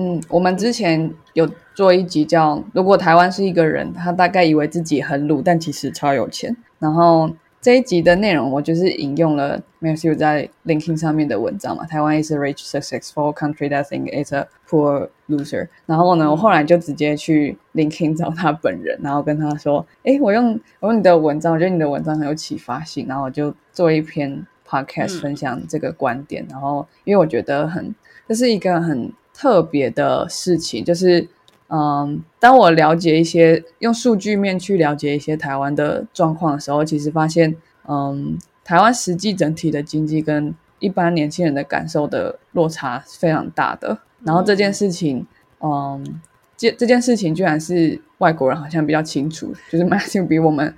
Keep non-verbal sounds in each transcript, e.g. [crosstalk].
嗯，我们之前有做一集叫《如果台湾是一个人》，他大概以为自己很鲁，但其实超有钱。然后这一集的内容，我就是引用了 Matthew 在 LinkedIn 上面的文章嘛。台湾 is a rich, successful country that think it's a poor loser。然后呢，我后来就直接去 LinkedIn 找他本人，然后跟他说：“哎，我用我用你的文章，我觉得你的文章很有启发性。”然后我就做一篇 podcast 分享这个观点。然后因为我觉得很，这是一个很。特别的事情就是，嗯，当我了解一些用数据面去了解一些台湾的状况的时候，其实发现，嗯，台湾实际整体的经济跟一般年轻人的感受的落差是非常大的。然后这件事情，嗯，这这件事情居然是外国人好像比较清楚，就是蛮就比我们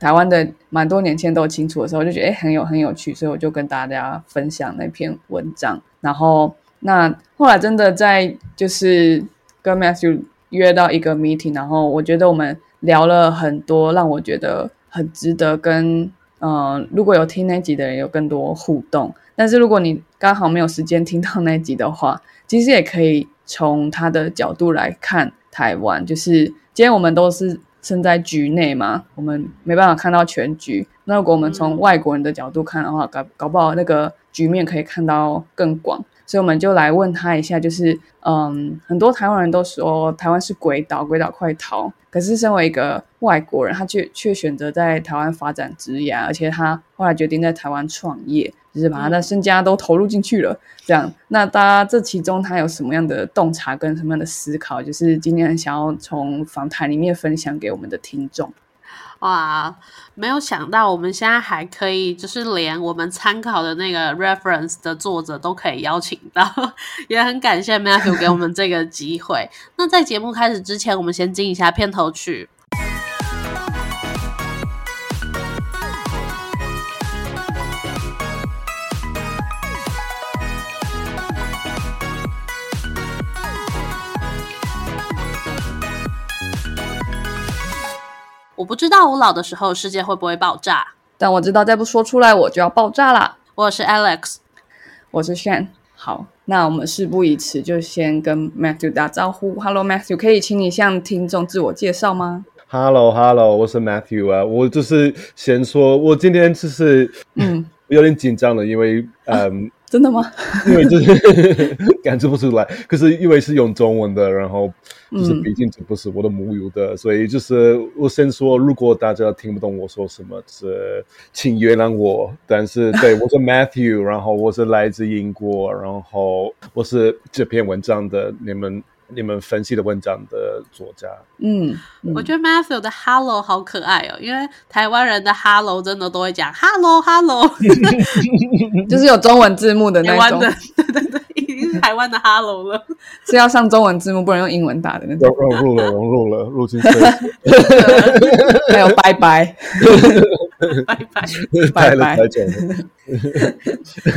台湾的蛮多年轻人都清楚的时候，就觉得哎很有很有趣，所以我就跟大家分享那篇文章，然后。那后来真的在就是跟 Matthew 约到一个 meeting，然后我觉得我们聊了很多，让我觉得很值得跟嗯，如果有听那集的人有更多互动。但是如果你刚好没有时间听到那集的话，其实也可以从他的角度来看台湾。就是今天我们都是身在局内嘛，我们没办法看到全局。那如果我们从外国人的角度看的话，搞搞不好那个局面可以看到更广。所以我们就来问他一下，就是，嗯，很多台湾人都说台湾是鬼岛，鬼岛快逃。可是身为一个外国人，他却却选择在台湾发展职业，而且他后来决定在台湾创业，就是把他的身家都投入进去了。这样，那大家这其中他有什么样的洞察跟什么样的思考？就是今天想要从访谈里面分享给我们的听众。哇，没有想到我们现在还可以，就是连我们参考的那个 reference 的作者都可以邀请到，[laughs] 也很感谢 Matthew 给我们这个机会。那在节目开始之前，我们先进一下片头曲。不知道我老的时候世界会不会爆炸，但我知道再不说出来我就要爆炸了。我是 Alex，我是 Shan。好，那我们事不宜迟，就先跟 Matthew 打招呼。Hello Matthew，可以请你向听众自我介绍吗？Hello Hello，我是 Matthew 啊，我就是先说，我今天就是嗯有点紧张了，因为嗯。真的吗？因为就是 [laughs] 感知不出来，可是因为是用中文的，然后就是毕竟这不是我的母语的，所以就是我先说，如果大家听不懂我说什么，是请原谅我。但是对我是 [laughs] Matthew，然后我是来自英国，然后我是这篇文章的你们。你们分析的文章的作家，嗯，我觉得 Matthew 的 Hello 好可爱哦，因为台湾人的 Hello 真的都会讲 Hello Hello，[laughs] 就是有中文字幕的那种，对对对，已经是 [laughs] 台湾的 Hello 了，是要上中文字幕，不能用英文打的那种，融入了，融入了，入进去，[laughs] 还有拜拜。拜拜拜拜，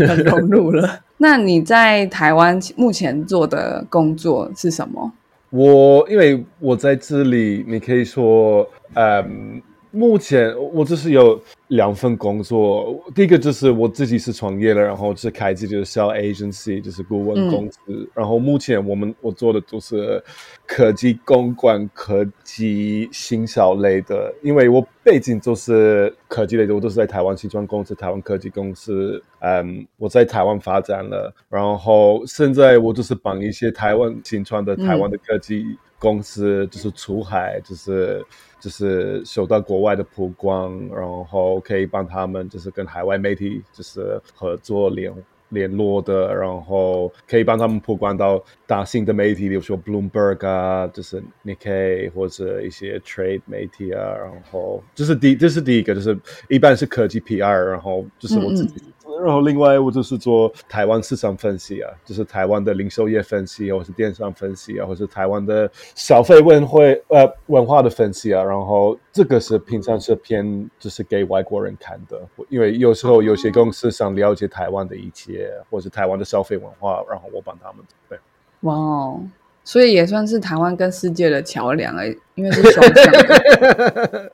很融入了。[laughs] 那你在台湾目前做的工作是什么？我因为我在这里，你可以说，嗯。目前我就是有两份工作，第一个就是我自己是创业了，然后是开自己的小 agency，就是顾问公司。然后目前我们我做的都是科技公关、科技新销类的，因为我背景就是科技类的，我都是在台湾新创公司、台湾科技公司。嗯，我在台湾发展了，然后现在我就是帮一些台湾新创的台湾的科技公司，就是出海，就是。就是受到国外的曝光，然后可以帮他们，就是跟海外媒体就是合作联联络的，然后可以帮他们曝光到大型的媒体，比如说 Bloomberg 啊，就是 Nikkei 或者一些 Trade 媒体啊，然后这是第这是第一个，就是一般是科技 PR，然后就是我自己。然后另外我就是做台湾市场分析啊，就是台湾的零售业分析，或者是电商分析啊，或者是台湾的消费文会呃文化的分析啊。然后这个是平常是偏就是给外国人看的，因为有时候有些公司想了解台湾的一切，或者是台湾的消费文化，然后我帮他们对。哇哦。所以也算是台湾跟世界的桥梁哎，因为是双向的，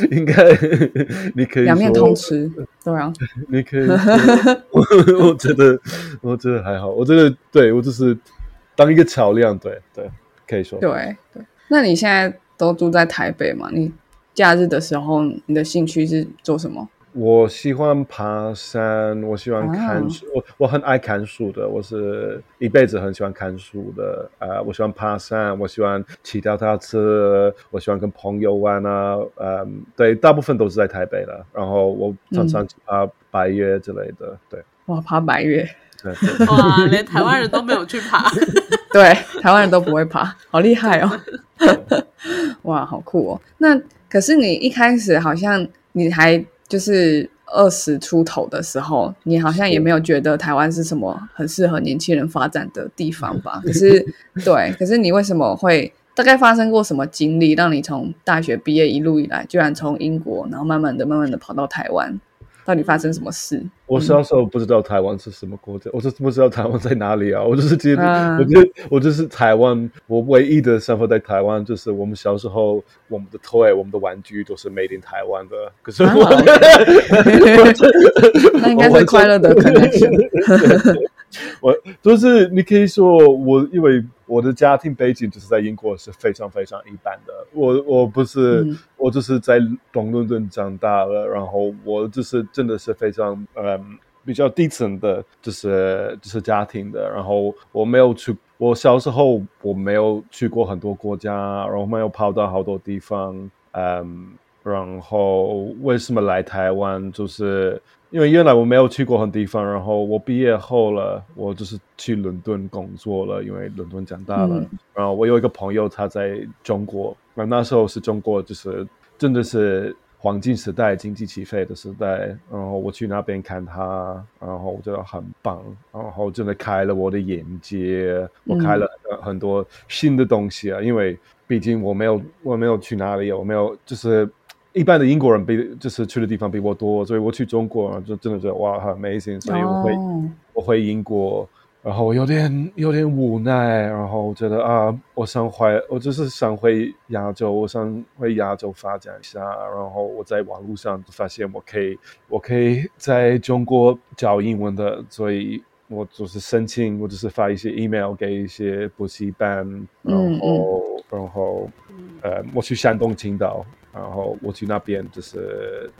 [laughs] 应该你可以两面通吃，对啊，[laughs] 你可以，我 [laughs] 我觉得我觉得还好，我觉得对我就是当一个桥梁，对对，可以说对对。那你现在都住在台北嘛？你假日的时候，你的兴趣是做什么？我喜欢爬山，我喜欢看哦书，我我很爱看书的，我是一辈子很喜欢看书的。呃，我喜欢爬山，我喜欢骑脚踏车，我喜欢跟朋友玩啊。嗯，对，大部分都是在台北了。然后我常常去爬百越之类的。对哇，爬百越，对对，哇，连台湾人都没有去爬，[laughs] 对，台湾人都不会爬，好厉害哦！[laughs] 哇，好酷哦！那可是你一开始好像你还就是二十出头的时候，你好像也没有觉得台湾是什么很适合年轻人发展的地方吧？[laughs] 可是对，可是你为什么会？大概发生过什么经历，让你从大学毕业一路以来，居然从英国，然后慢慢的、慢慢的跑到台湾？到底发生什么事？我小时候不知道台湾是什么国家，我就是不知道台湾在哪里啊！[laughs] 我就是觉得，啊我觉得我就是台湾，我唯一的生活在台湾，就是我们小时候我们的 toy、我们的玩具都是 made in 台湾的。可是啊我，[laughs] 那应该是快乐的 connection。[laughs] 我就是你可以说我，因为我的家庭背景就是在英国是非常非常一般的。我我不是、嗯我就是在东伦敦长大了，然后我就是真的是非常嗯比较低层的，就是就是家庭的。然后我没有去，我小时候我没有去过很多国家，然后没有跑到好多地方，嗯，然后为什么来台湾就是。因为原来我没有去过很多地方，然后我毕业后了，我就是去伦敦工作了，因为伦敦长大了。嗯然后我有一个朋友，他在中国，那那时候是中国就是真的是黄金时代、经济起飞的时代。然后我去那边看他，然后我觉得很棒，然后真的开了我的眼界，我开了很很多新的东西啊。因为毕竟我没有我没有去哪里，我没有就是。一般的英国人比就是去的地方比我多，所以我去中国就真的觉得哇很 amazing，所以我会、哦。我回英国，然后有点有点无奈，然后觉得啊，我想回，我就是想回亚洲，我想回亚洲发展一下，然后我在网络上就发现我可以，我可以在中国教英文的，所以我就是申请，我就是发一些 email 给一些补习班，然嗯后、然后呃，我去山东青岛，然后我去那边就是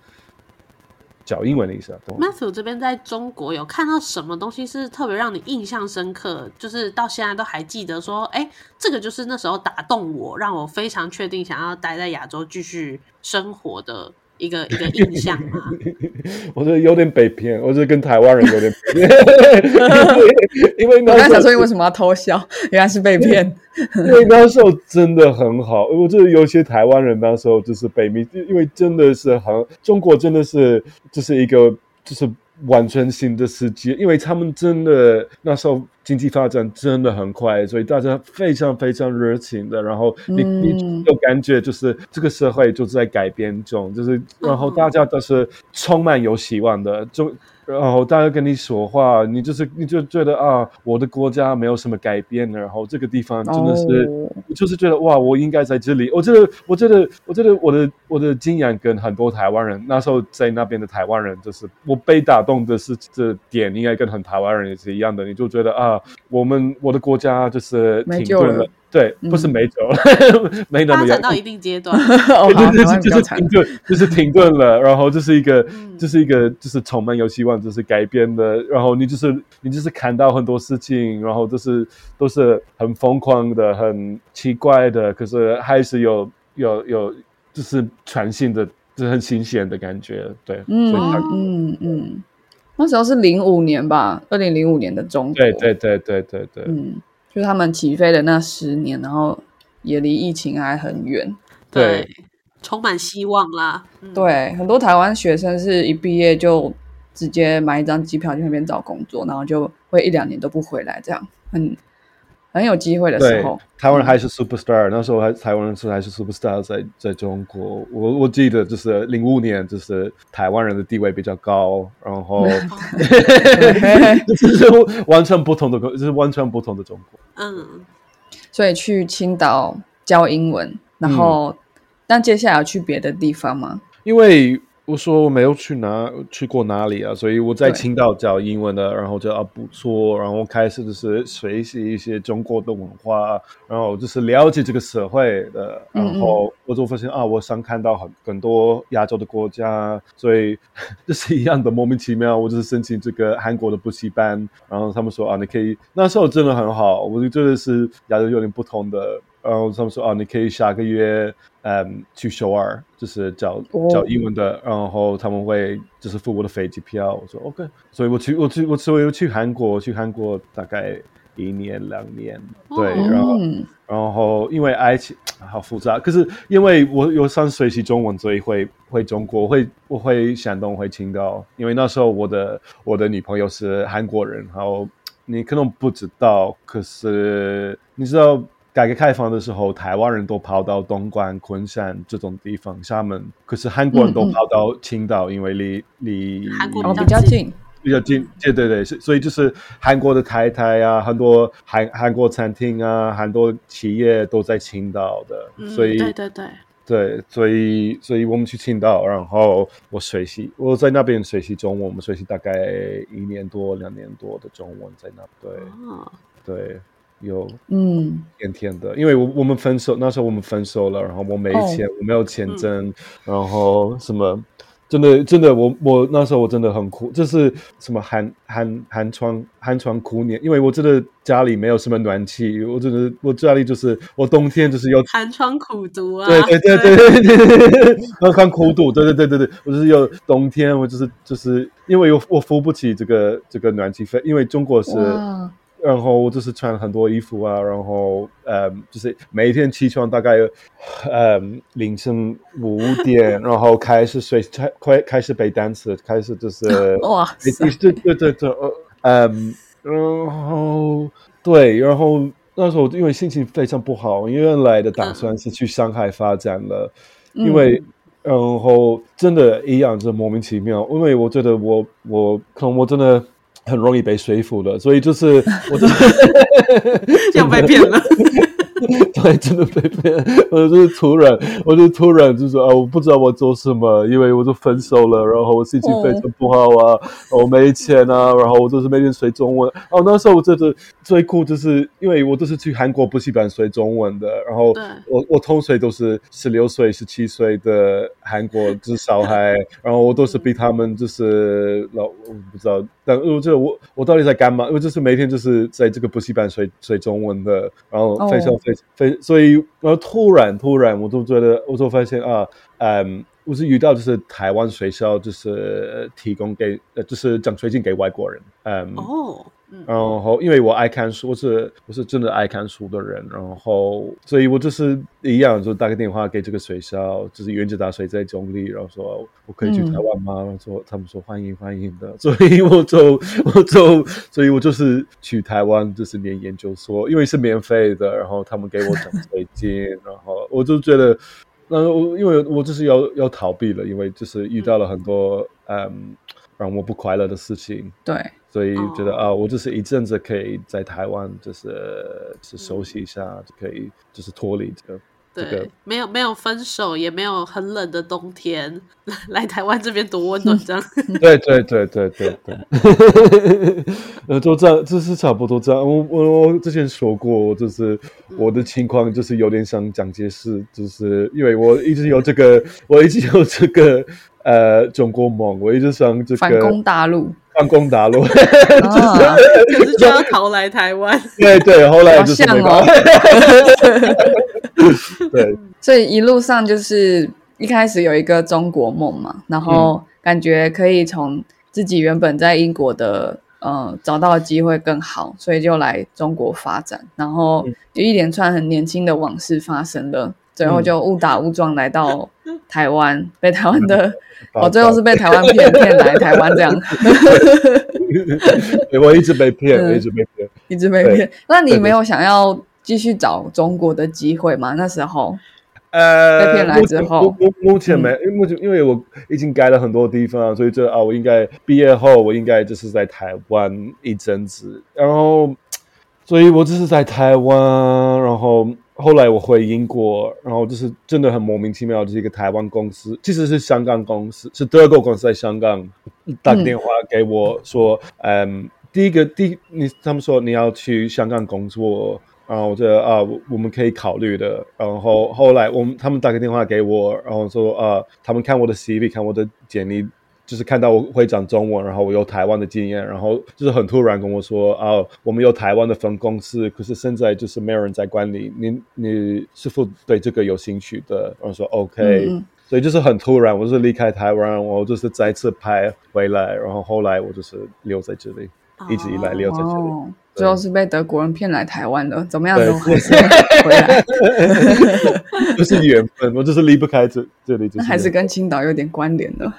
教英文的意思啊，Matthew 这边在中国有看到什么东西是特别让你印象深刻，就是到现在都还记得说，哎、这个就是那时候打动我，让我非常确定想要待在亚洲继续生活的一个 [laughs] 一个印象嘛。[laughs] 我觉得有点被骗，我觉得跟台湾人有点 [laughs] 被骗，因为我刚才想说你为什么要偷笑，原来是被骗。因为那时候真的很好，我觉得有些台湾人那时候就是被迷，因为真的是很中国真的是就是一个就是完全新的世界，因为他们真的那时候经济发展真的很快，所以大家非常非常热情的，然后你、嗯你有感觉就是这个社会就是在改变中，就是然后大家都是充满有希望的，就然后大家跟你说话，你就是你就觉得啊，我的国家没有什么改变，然后这个地方真的是。就是觉得哇，我应该在这里。我觉得，我觉得，我觉得我的我的经验跟很多台湾人那时候在那边的台湾人，就是我被打动的是这点，应该跟很台湾人也是一样的。你就觉得啊，我们我的国家就是停顿了，对，嗯。不是没走了，[laughs] 没那么严发展到一定阶段，[laughs] 就是湾比较惨。停。顿，就是停顿了，然后这是一个，嗯。[laughs] 这是一个，就是充满有希望，就是改变的，然后你就是你就是看到很多事情，然后就是都是很疯狂的、很奇怪的，可是还是有有有，就是全新的，就是很新鲜的感觉，对，嗯所以它嗯嗯，那时候是零五年吧，二零零五年的中国。对对对对对对，嗯，就是他们起飞的那十年，然后也离疫情还很远。对充满希望啦。嗯，对，很多台湾学生是一毕业就直接买一张机票去那边找工作，然后就会一两年都不回来，这样很很有机会的时候。，台湾人还是 superstar，、那时候还台湾人是还是 superstar，在在中国，我我记得就是零五年，就是台湾人的地位比较高，然后 [laughs] 就是完全不同的，就是完全不同的中国。嗯，所以去青岛教英文，然后、嗯但接下来要去别的地方吗？因为我说我没有去哪去过哪里啊，所以我在青岛教英文的，然后就啊不错，然后开始就是学习一些中国的文化，然后就是了解这个社会的，嗯然后我就发现啊，我想看到很很多亚洲的国家，所以这是一样的莫名其妙，我就是申请这个韩国的补习班，然后他们说啊，你可以那时候真的很好，我就觉得是亚洲有点不同的。然后他们说啊，你可以下个月嗯去首尔，就是教哦。教英文的，然后他们会就是付我的飞机票。我说 OK，所以我去我去我所以我去韩国，去韩国大概一年两年，对，哦然后嗯，然后因为爱情好复杂，可是因为我有上学习中文，所以会会中国，会我会山东，会青岛，因为那时候我的我的女朋友是韩国人，然后你可能不知道，可是你知道。改革开放的时候，台湾人都跑到东莞、昆山这种地方，厦门。可是韩国人都跑到青岛，因为离离哦，韩国比比较近，比较近，对对对，是所以就是韩国的太太啊，很多韩韩国餐厅啊，很多企业都在青岛的，嗯，所以对对对，对，所以所以我们去青岛，然后我学习，我在那边学习中文，我们学习大概一年多、两年多的中文在那，对。哦，对，有嗯，甜甜的，因为我我们分手那时候我们分手了，然后我没哦钱，我没有钱挣，然后什么。真的，真的，我我那时候我真的很苦，这是什么寒寒寒窗寒窗苦年，因为我真的家里没有什么暖气，我真的我家里就是我冬天就是有寒窗苦读啊，对对对对对对对，然后看苦读，对对对对对，我就是有冬天，我就是就是因为我我付不起这个这个暖气费，因为中国是，哇，然后我就是穿很多衣服啊，然后嗯，就是每一天起床大概嗯凌晨五点，然后开始睡，开开开始背单词，开始就是 [laughs] 哇塞，对对对对，呃嗯，然后对，然后那时候因为心情非常不好，因为原来的打算是去上海发展了，因为然后真的一样，就莫名其妙，因为我觉得我我可能我真的很容易被说服的，所以就是我就又 [laughs] 被骗了，[laughs] [laughs] 对，真的被骗。我就是突然，我就突然就说啊，我不知道我做什么，因为我就分手了，然后我心情非常不好啊，我没钱啊，然后我就是每天学中文。哦，那时候我真的最酷就是因为我都是去韩国补习班学中文的，然后我我同学都是十六岁、十七岁的韩国就是小孩，然后我都是比他们就是老，我不知道，但我觉得我我到底在干嘛？我就是每天就是在这个补习班学学中文的，然后非常哦非非，所以然后突然突然我就觉得，我就发现啊，嗯。我是遇到就是台湾学校就是提供给呃就是奖学金给外国人，嗯，哦，嗯，然后因为我爱看书，我是我是真的爱看书的人，然后所以我就是一样，就打个电话给这个学校，就是原子大学在中立，然后说我可以去台湾吗？然后说他们说欢迎欢迎的，[laughs] 所以我就我就所以我就是去台湾就是念研究所，因为是免费的，然后他们给我奖学金，然后我就觉得。那我因为我就是要要逃避了，因为就是遇到了很多嗯让我不快乐的事情，对，所以觉得哦啊，我就是一阵子可以在台湾，就是是休息一下，就可以就是脱离这个这对个，没有没有分手，也没有很冷的冬天，[laughs] 来台湾这边多温暖，这样。对对对对对对，[laughs] 呃，就这样，就是差不多这样。我我我之前说过，就是我的情况就是有点像蒋介石，就是因为我一直有这个，我一直有这个呃中国梦，我一直想这个反攻大陆，反攻大陆。啊，可是就要逃来台湾，对对，后来好就是像那个，哦。[laughs] 对。所以一路上就是一开始有一个中国梦嘛，然后感觉可以从自己原本在英国的呃找到的机会更好，所以就来中国发展，然后就一连串很年轻的往事发生了，最后就误打误撞来到 [laughs] 台湾，被台湾的我、最后是被台湾骗骗来 [laughs] 台湾这样，对我一直被骗，嗯一直被骗。一直被骗。那你没有想要继续找中国的机会吗？那时候？呃，被骗来之后目目目前没，因为目前因为我已经改了很多地方，所以这啊，我应该毕业后我应该就是在台湾一阵子，然后，所以我只是在台湾，然后后来我回英国，然后就是真的很莫名其妙，就是一个台湾公司，其实是香港公司，是德国公司在香港打电话给我说，嗯，第一个第一你他们说你要去香港工作。然后我觉得啊，我们可以考虑的。然后后来我们他们打个电话给我，然后说啊，他们看我的 CV，看我的简历，就是看到我会讲中文，然后我有台湾的经验，然后就是很突然跟我说啊，我们有台湾的分公司，可是现在就是没有人在管理，你你是否对这个有兴趣的？然后说 OK，所以就是很突然，我就是离开台湾，我就是再次拍回来，然后后来我就是留在这里，一直以来留在这里。最后是被德国人骗来台湾的，怎么样都还是回来，[laughs] 就是缘分，我就是离不开这这里，还是跟青岛有点关联的。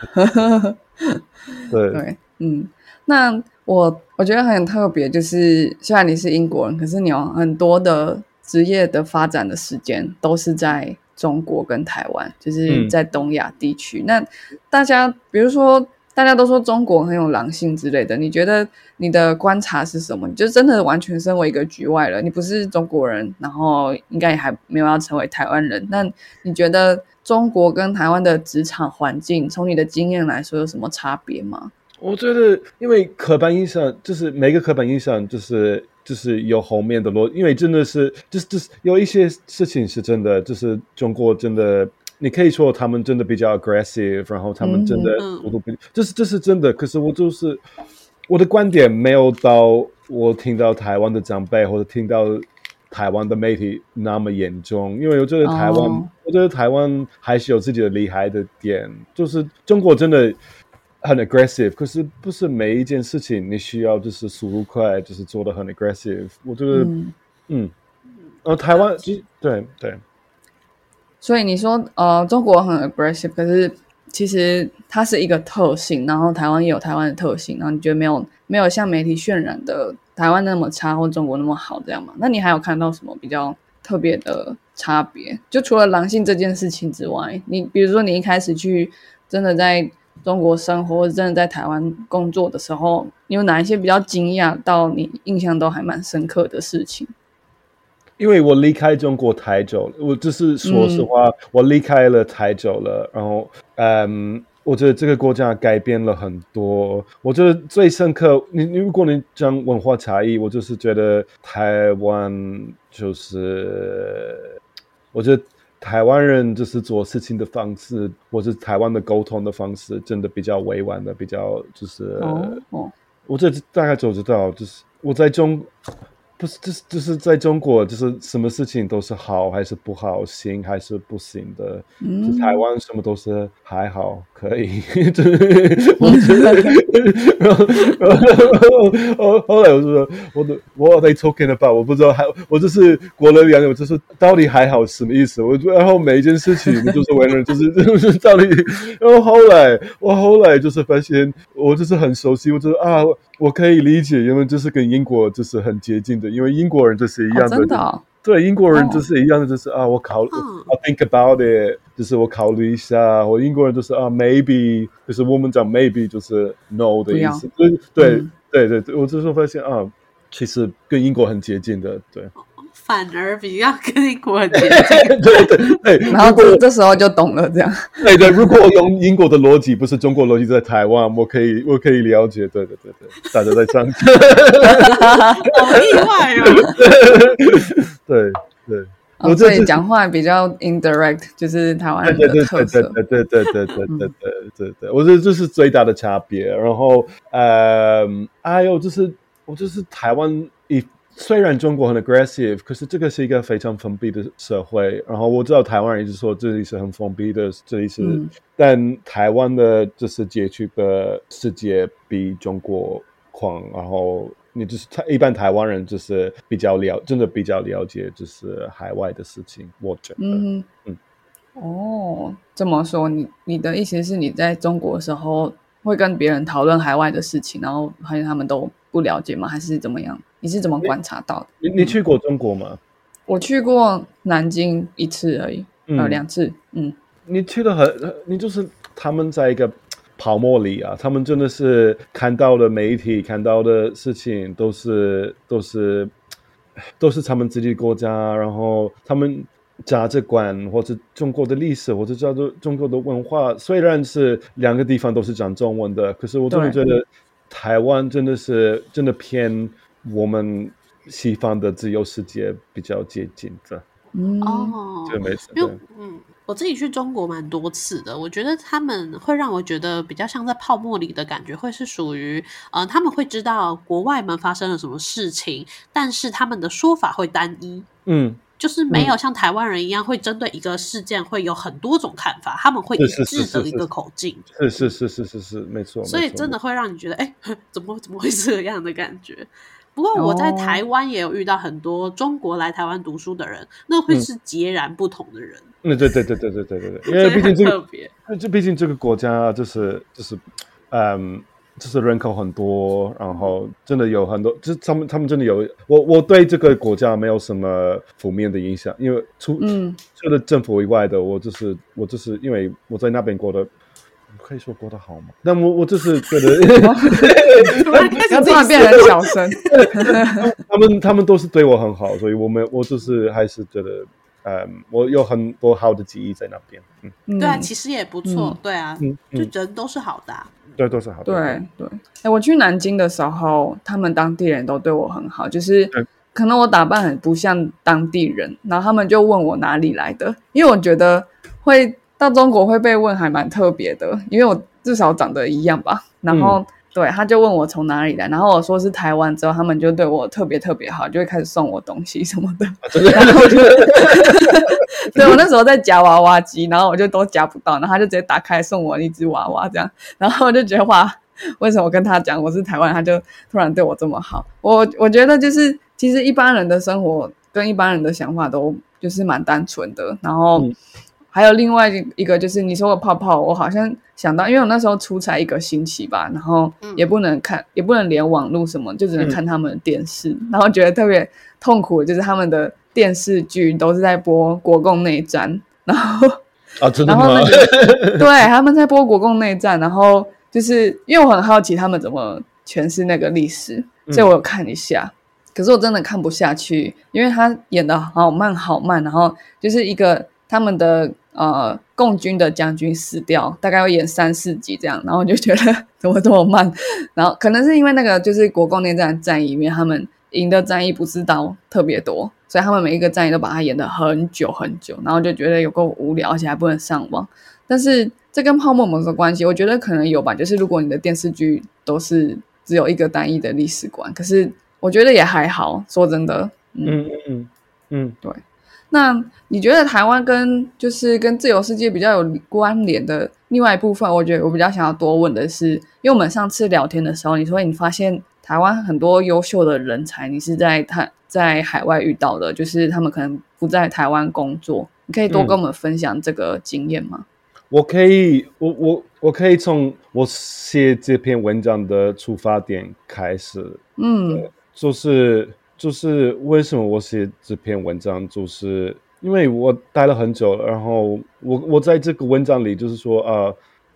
对 [laughs] 对，嗯，那我我觉得很特别，就是虽然你是英国人，可是你有很多的职业的发展的时间都是在中国跟台湾，就是在东亚地区。那大家比如说。大家都说中国很有狼性之类的，你觉得你的观察是什么？你就真的完全身为一个局外人，你不是中国人，然后应该也还没有要成为台湾人。那你觉得中国跟台湾的职场环境，从你的经验来说有什么差别吗？我觉得，因为刻板印象就是每个刻板印象就是就是有后面的逻，因为真的是就是就是有一些事情是真的，就是中国真的。你可以说他们真的比较 aggressive，然后他们真的我都比，这是这是真的。可是我就是我的观点没有到我听到台湾的长辈或者听到台湾的媒体那么严重，因为我觉得台湾，我觉得台湾还是有自己的厉害的点。就是中国真的很 aggressive，可是不是每一件事情你需要就是速度快，就是做的很 aggressive。我觉得，嗯，呃，台湾，对对。所以你说，呃，中国很 aggressive，可是其实它是一个特性，然后台湾也有台湾的特性，然后你觉得没有没有像媒体渲染的台湾那么差，或中国那么好这样吗？那你还有看到什么比较特别的差别？就除了狼性这件事情之外，你比如说你一开始去真的在中国生活，或者真的在台湾工作的时候，你有哪一些比较惊讶到你印象都还蛮深刻的事情？因为我离开中国太久了，我就是说实话，我离开了太久了。然后，嗯，我觉得这个国家改变了很多。我觉得最深刻，你你如果你讲文化差异，我就是觉得台湾就是，我觉得台湾人就是做事情的方式，或者台湾的沟通的方式，真的比较委婉的，比较就是，哦，我这大概就知道，就是我在中。不是，就是就是在中国，就是什么事情都是好还是不好，行还是不行的。嗯，台湾什么都是还好，可以。[laughs] [laughs] 我觉得，然后然后后来我就说，我的 What are they talking about，我不知道还我就是国人两我，就是到底还好什么意思？我然后每一件事情就是为了就是 [laughs] 就是到底，然后后来我后来就是发现，我就是很熟悉，我就是啊。我可以理解，因为这是跟英国就是很接近的，因为英国人就是一样的，对，英国人就是一样的，就是啊，我考，I think about it，就是我考虑一下，我英国人就是啊，maybe，就是我们讲 maybe 就是 no 的意思，对对对对对，我就是发现啊，其实跟英国很接近的，对。反而比较跟英国接近，对对对，[laughs] 然后这这时候就懂了，这样。对对，如果我用英国的逻辑，不是中国逻辑，在台湾，我可以我可以了解，对对对对，大家在上，好意外 [laughs] 哦。对对，我这里讲话比较 indirect，就是台湾的特色，对对对对对对对对对，我觉得这是最大的差别。然后呃，还有就是我就是台湾一。虽然中国很 aggressive，可是这个是一个非常封闭的社会。然后我知道台湾人一直说这里是很封闭的，这里是，但台湾的就是街区的世界比中国宽。然后你就是他一般台湾人就是比较了，真的比较了解就是海外的事情。我觉得，嗯嗯，哦，这么说，你你的意思是你在中国的时候会跟别人讨论海外的事情，然后发现他们都不了解吗？还是怎么样？你是怎么观察到的？你你去过中国吗？我去过南京一次而已，呃，两次。嗯，你去的很，你就是他们在一个泡沫里啊，他们真的是看到的媒体看到的事情都是都是都是他们自己的国家，然后他们价值观或者中国的历史或者叫做中国的文化，虽然是两个地方都是讲中文的，可是我真的觉得台湾真的是真的偏我们西方的自由世界比较接近的，嗯，哦，这没错。因为嗯，我自己去中国蛮多次的，我觉得他们会让我觉得比较像在泡沫里的感觉，会是属于呃，他们会知道国外们发生了什么事情，但是他们的说法会单一。嗯，就是没有像台湾人一样会针对一个事件会有很多种看法，他们会一致的一个口径，是是是是是是，没错。所以真的会让你觉得，哎、[laughs] 怎么怎么会这样的感觉？不过我在哦台湾也有遇到很多中国来台湾读书的人，那会是截然不同的人，嗯，对对对对对对对对，[laughs] 因为毕竟这个。这毕竟这个国家就是就是，嗯，就是人口很多，然后真的有很多，就是他们他们真的有我我对这个国家没有什么负面的影响，因为除嗯除了政府以外的，我就是我就是因为我在那边过得。可以说过得好吗？那我我就是觉得要 [laughs] 突然变得很小声，[laughs] 他们他们都是对我很好，所以我们我就是还是觉得，嗯，我有很多好的记忆在那边。嗯，嗯对啊，其实也不错，嗯对啊，嗯嗯就人都是好的啊、对，都是好的。对对，哎，我去南京的时候，他们当地人都对我很好，就是可能我打扮很不像当地人，然后他们就问我哪里来的，因为我觉得会到中国会被问还蛮特别的，因为我至少长得一样吧，然后。嗯对，他就问我从哪里来，然后我说是台湾，之后他们就对我特别特别好，就会开始送我东西什么的。啊真的 [laughs] 然后我就，[laughs] 对我那时候在夹娃娃机，然后我就都夹不到，然后他就直接打开送我一只娃娃这样，然后我就觉得哇，为什么我跟他讲我是台湾人，他就突然对我这么好？我我觉得就是其实一般人的生活跟一般人的想法都就是蛮单纯的，然后。嗯还有另外一个就是你说的泡泡，我好像想到，因为我那时候出差一个星期吧，然后也不能看，也不能连网络什么，就只能看他们的电视，然后觉得特别痛苦的就是他们的电视剧都是在播国共内战，然后啊，真的然后吗那？个 [laughs] 对他们在播国共内战，然后就是因为我很好奇他们怎么诠释那个历史，所以我有看一下。可是我真的看不下去，因为他演的好慢好慢，然后就是一个他们的呃共军的将军死掉，大概要演三四集这样，然后我就觉得怎么这么慢，然后可能是因为那个就是国共内战战役里面他们赢的战役不是到特别多，所以他们每一个战役都把它演得很久很久，然后就觉得有够无聊，而且还不能上网。但是这跟泡沫有什么关系？我觉得可能有吧，就是如果你的电视剧都是只有一个单一的历史观，可是我觉得也还好。说真的，嗯，嗯嗯嗯嗯，那你觉得台湾跟就是跟自由世界比较有关联的另外一部分，我觉得我比较想要多问的是，因为我们上次聊天的时候，你说你发现台湾很多优秀的人才，你是在他在海外遇到的，就是他们可能不在台湾工作，你可以多跟我们分享这个经验吗？我可以，我我我可以从我写这篇文章的出发点开始，嗯就是就是为什么我写这篇文章，就是因为我待了很久，然后我我在这个文章里就是说呃。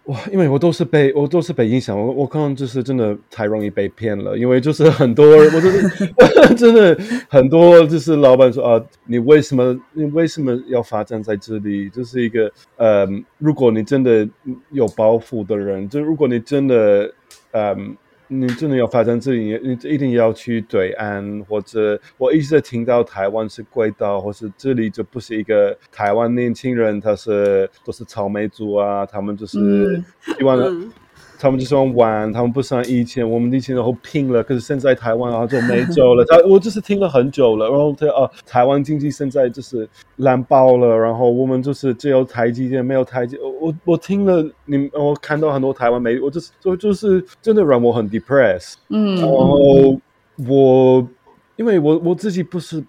哇，因为我都是被我都是被影响，我我可能就是真的太容易被骗了，因为就是很多人我就是 [laughs] 真的很多就是老板说啊，你为什么你为什么要发展在这里？就是一个呃，如果你真的有包袱的人，就如果你真的嗯。你真的要发展自己，你一定要去对岸，或者我一直在听到台湾是轨道，或是这里就不是一个台湾年轻人，他是都是草莓族啊，他们就是嗯。希望、嗯他们就喜欢玩，他们不像以前，我们以前然后拼了，可是现在台湾啊就没救了。他我就是听了很久了，然后他啊，台湾经济现在就是烂爆了，然后我们就是只有台积电，没有台积。我我听了你，我看到很多台湾媒体，我就是就就是真的让我很 depressed。嗯然后我因为我我自己不是，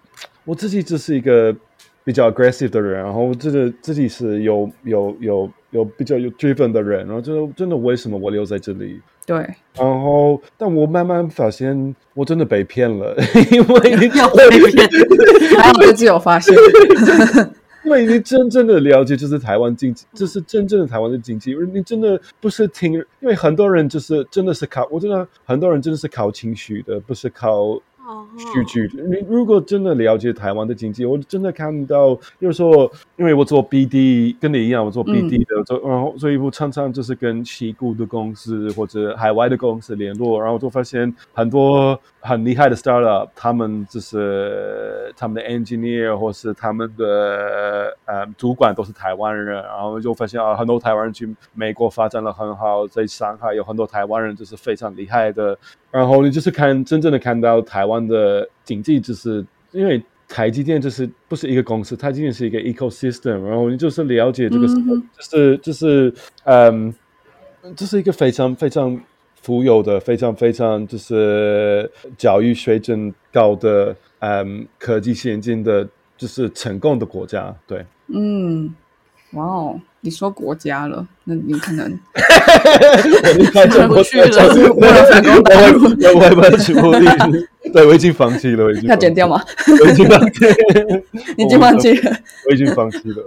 我自己只是一个比较 aggressive 的人，然后这个自己是有有有有比较有 driven 的人，然后真的真的为什么我留在这里？对，然后，但我慢慢发现，我真的被骗了，[laughs] 因为你又被骗还好自己有发现，[laughs] 因为你真正的了解就是台湾经济，这是真正的台湾的经济。你真的不是听，因为很多人就是真的是靠，我真的很多人真的是靠情绪的，不是靠哦，数据。你如果真的了解台湾的经济，我真的看到，有时候因为我做 BD，跟你一样，我做 BD 的，做、然后所以我常常就是跟旗鼓的公司或者海外的公司联络，然后就发现很多很厉害的 startup，他们就是他们的 engineer 或是他们的呃主管都是台湾人，然后就发现啊，很多台湾人去美国发展的很好，在上海有很多台湾人就是非常厉害的。然后你就是看真正的看到台湾的经济，就是因为台积电就是不是一个公司，台积电是一个 ecosystem，然后你就是了解这个，就是就是嗯，这是一个非常非常富有的、非常非常就是教育水准高的、嗯，科技先进的，就是成功的国家，对，嗯，哇哦。你说国家了，那你可能 [laughs] 我离开中国去了，为了反攻大陆，我我我去目的，[laughs] 对我已经放弃了，我已经要剪掉吗？我已经放弃，[laughs] 你已经放弃了，我已经放弃了，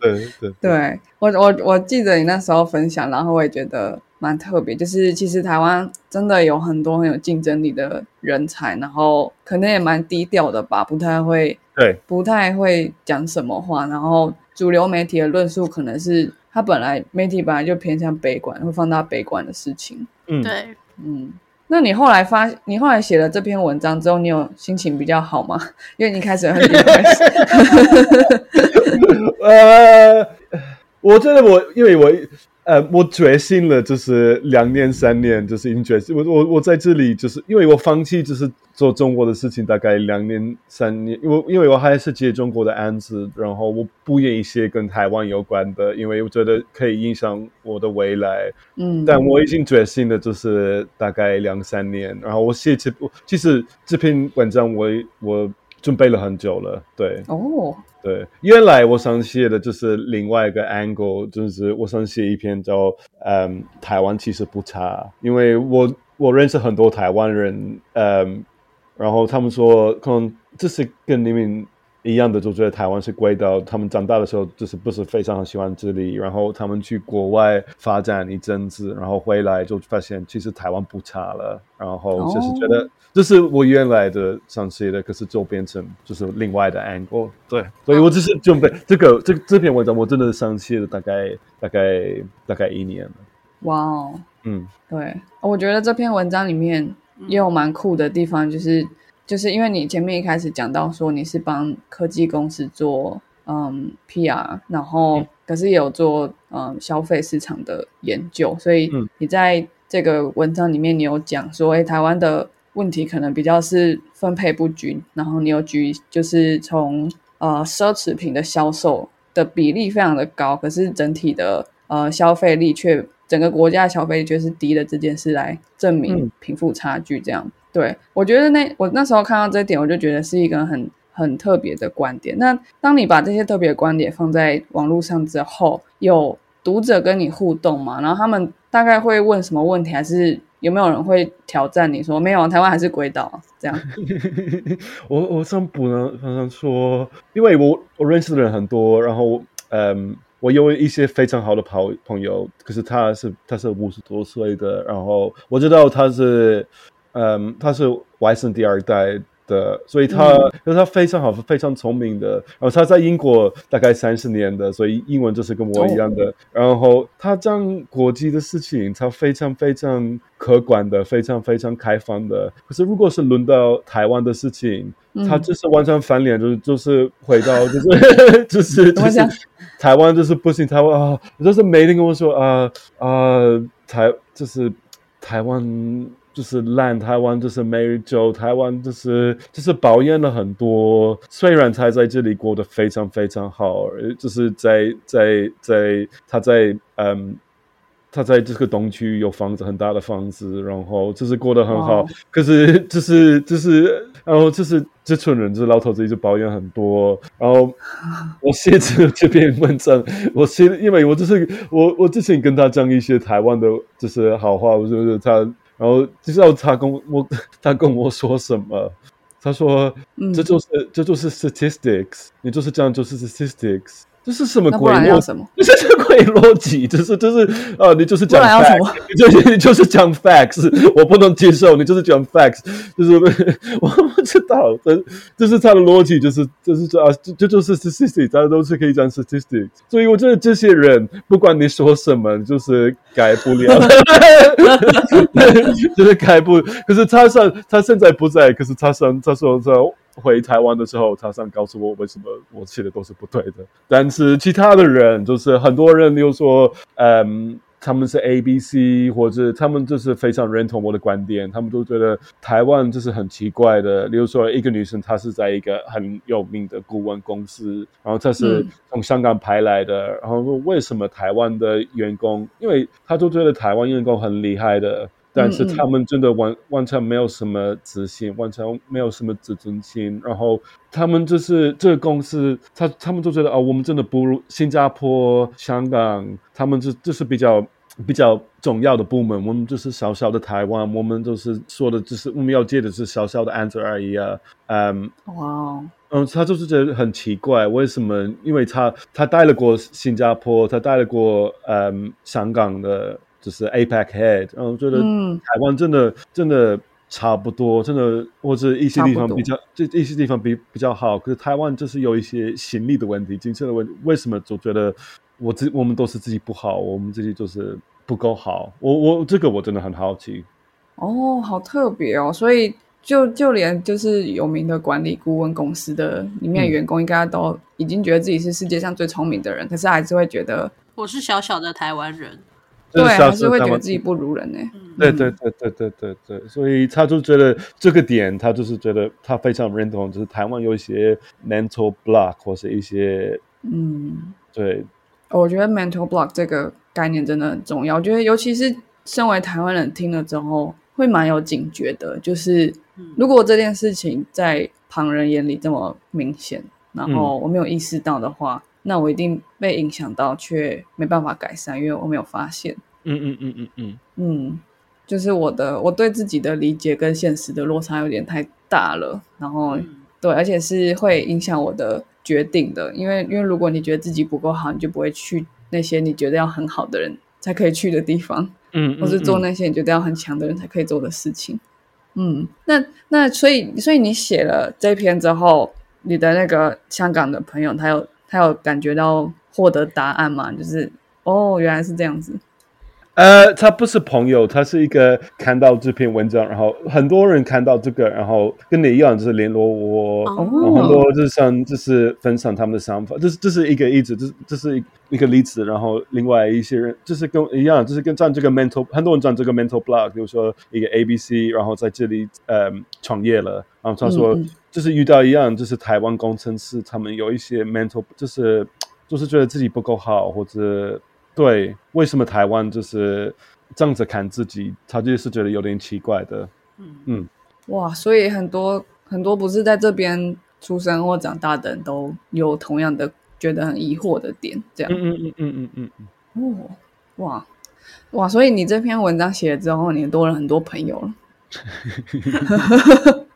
对对对，对我我我记得你那时候分享，然后我也觉得蛮特别，就是其实台湾真的有很多很有竞争力的人才，然后可能也蛮低调的吧，不太会对，不太会讲什么话，然后。主流媒体的论述可能是他本来媒体本来就偏向悲观，会放大悲观的事情。嗯，对，嗯。那你后来发，你后来写了这篇文章之后，你有心情比较好吗？[laughs] 因为你开始很。[laughs] 呃，我真的我，因为我。呃，我决心了，就是两年、三年，就是已经决心。我我我在这里，就是因为我放弃，就是做中国的事情，大概两年、三年。因为因为我还是接中国的案子，然后我不愿意写跟台湾有关的，因为我觉得可以影响我的未来。嗯，但我已经决心了，就是大概两三年。然后我写这部，其实这篇文章我我准备了很久了。对，哦。对，原来我想写的就是另外一个 angle，就是我想写一篇叫“嗯，台湾其实不差”，因为我我认识很多台湾人，嗯，然后他们说可能这是跟你们一样的，就觉得台湾是贵的。他们长大的时候就是不是非常喜欢这里，然后他们去国外发展一阵子，然后回来就发现其实台湾不差了，然后就是觉得。这是我原来的想写的，可是就变成就是另外的 angle。对，所以我只是准备这个这这篇文章，我真的想写了大概大概大概一年了。哇哦，嗯，对，我觉得这篇文章里面也有蛮酷的地方，就是就是因为你前面一开始讲到说你是帮科技公司做嗯 PR，然后可是也有做嗯消费市场的研究，所以你在这个文章里面你有讲说，哎，台湾的。问题可能比较是分配不均，然后你有举就是从呃奢侈品的销售的比例非常的高，可是整体的呃消费力却整个国家的消费力却是低的这件事来证明贫富差距这样。对我觉得那我那时候看到这一点，我就觉得是一个很很特别的观点。那当你把这些特别的观点放在网络上之后，有读者跟你互动吗？然后他们大概会问什么问题，还是？有没有人会挑战你说没有？台湾还是鬼岛这样？[laughs] 我我想不能，好像说，因为我我认识的人很多，然后嗯，我有一些非常好的朋朋友，可是他是他是五十多岁的，然后我知道他是嗯，他是外省第二代。的，所以他，因为他非常好，非常聪明的。然后他在英国大概三十年的，所以英文就是跟我一样的。然后他讲国际的事情，他非常非常客观的，非常非常开放的。可是如果是轮到台湾的事情，他就是完全翻脸，就是就是回到 [laughs] 就是就是就是台湾就是不行，台湾啊，就是每天跟我说啊啊台就是台湾。就是烂台湾，就是没酒台湾，就是就是抱怨了很多。虽然他在这里过得非常非常好，就是在在在他在嗯他在这个东区有房子很大的房子，然后就是过得很好。可是就是就是然后就是这群人，就是老头子一直抱怨很多。然后 [laughs] 我写这这篇文章，我写因为我就是我我之前跟他讲一些台湾的就是好话，我就是他。然后知道他跟我，[laughs] 他跟我说什么？他说：“这就是这就是 statistics，你就是这样，就是 statistics，这是什么鬼？那什么？这 [laughs] 是鬼会逻辑，[laughs] 就是就是呃，你就是讲 facts，你就是你就是讲 facts，我不能接受，你就是讲 facts，就是 [laughs] 我不知道，这这是他的逻辑，就是就是这啊，这这就是 statistics，大家都是可以讲 statistics，所以我觉得这些人不管你说什么，就是改不了，[laughs] 就是改不，可是他上他现在不在，可是他上他说他回台湾的时候，他上告诉我为什么我写的都是不对的。但是其他的人，就是很多人，例如说，嗯，他们是 A、B、C，或者他们就是非常认同我的观点，他们都觉得台湾就是很奇怪的。例如说，一个女生她是在一个很有名的顾问公司，然后她是嗯从香港派来的，然后说为什么台湾的员工，因为他都觉得台湾员工很厉害的。但是他们真的完完全没有什么自信，完全没有什么自尊心，然后他们就是这个公司，他他们都觉得哦，我们真的不如新加坡、香港，他们这这是比较比较重要的部门，我们就是小小的台湾，我们就是说的，就是我们要接的是小小的案子而已啊，嗯。哇哦，嗯，他就是觉得很奇怪，为什么？因为他他带了过新加坡，他带了过嗯香港的，就是 APEC head，然后觉得嗯台湾真的真的差不多，真的或者一些地方比较这一些地方比比较好，可是台湾就是有一些行李的问题、精神的问题，为什么总觉得我自我们都是自己不好，我们自己就是不够好？我我这个我真的很好奇。哦，好特别哦，所以。就就连就是有名的管理顾问公司的里面的嗯员工，应该都已经觉得自己是世界上最聪明的人，可是还是会觉得，我是小小的台湾人，对，就是小还是会觉得自己不如人呢。对对对对对对对，所以他就觉得这个点，他就是觉得他非常认同，就是台湾有一些 mental block 或是一些嗯，对我觉得 mental block 这个概念真的很重要。我觉得，尤其是身为台湾人听了之后，会蛮有警觉的。就是嗯如果这件事情在旁人眼里这么明显，然后我没有意识到的话，那我一定被影响到，却没办法改善，因为我没有发现。嗯嗯嗯嗯嗯嗯，就是我的我对自己的理解跟现实的落差有点太大了，然后、嗯对，而且是会影响我的决定的，因为因为如果你觉得自己不够好，你就不会去那些你觉得要很好的人才可以去的地方，嗯，或是做那些你觉得要很强的人才可以做的事情。嗯，那那所以所以你写了这篇之后，你的那个香港的朋友，他有他有感觉到获得答案吗？就是哦，原来是这样子。呃，他不是朋友，他是一个看到这篇文章，然后很多人看到这个，然后跟你一样，就是联络我，哦。然后很多就是想就是分享他们的想法，这是这是一个例子，这是这是一个例子，然后另外一些人就是跟一样，就是跟占这个 mental，很多人占这个 mental block，比如说一个 A B C，然后在这里呃创业了，然后他说就是遇到一样，就是台湾工程师他们有一些 mental，就是就是觉得自己不够好，或者对为什么台湾就是这样子看自己，他就是觉得有点奇怪的。嗯嗯哇，所以很多很多不是在这边出生或长大的人都有同样的觉得很疑惑的点，这样。嗯嗯嗯嗯嗯嗯哇哇，所以你这篇文章写了之后，你多了很多朋友了。[laughs]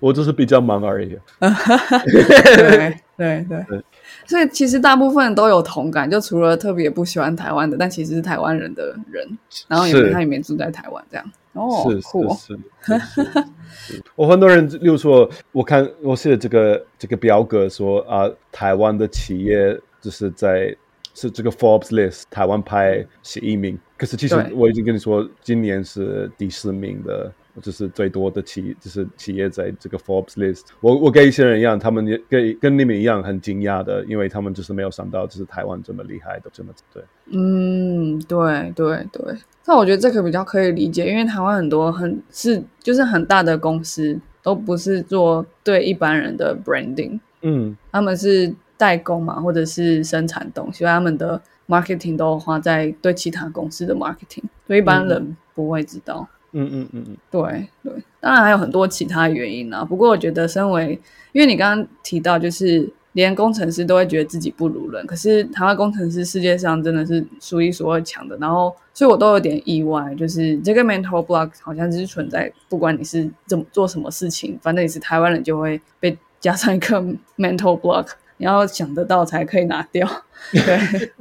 我就是比较忙而已。对对对对，所以其实大部分都有同感，就除了特别不喜欢台湾的，但其实是台湾人的人，然后也是他也没住在台湾，这样。哦，是酷哦，是是是是是。[laughs] 我很多人，例如说，我看我写的这个这个表格说啊，台湾的企业就是在是这个 Forbes list 台湾排十一名，可是其实我已经跟你说，今年是第四名的。就是最多的企，就是企业在这个 Forbes list。我我跟一些人一样，他们也跟跟你们一样很惊讶的，因为他们就是没有想到，就是台湾这么厉害的，这么对。嗯，对对对。但我觉得这个比较可以理解，因为台湾很多很是就是很大的公司都不是做对一般人的 branding，嗯他们是代工嘛，或者是生产东西，所以他们的 marketing 都花在对其他公司的 marketing，所以一般人不会知道。嗯嗯嗯嗯对对，当然还有很多其他原因啊。不过我觉得，身为因为你刚刚提到，就是连工程师都会觉得自己不如人，可是台湾工程师世界上真的是数一数二强的。然后，所以我都有点意外，就是这个 mental block 好像是存在，不管你是怎么做什么事情，反正你是台湾人，就会被加上一个 [laughs] mental block。你要想得到才可以拿掉。[laughs] 对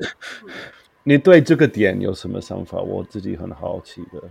你对这个点有什么想法？我自己很好奇的。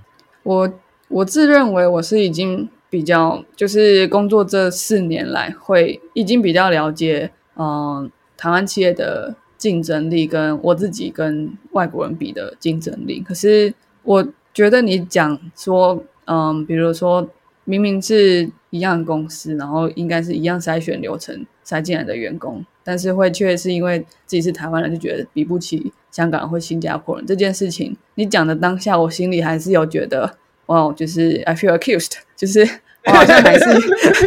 我，我自认为我是已经比较，就是工作这四年来，会已经比较了解，嗯，台湾企业的竞争力跟我自己跟外国人比的竞争力。可是我觉得你讲说，嗯，比如说明明是一样公司，然后应该是一样筛选流程筛进来的员工，但是会却是因为自己是台湾人，就觉得比不起。香港或新加坡人这件事情，你讲的当下，我心里还是有觉得，哇，就是 I feel accused，就是我好像还是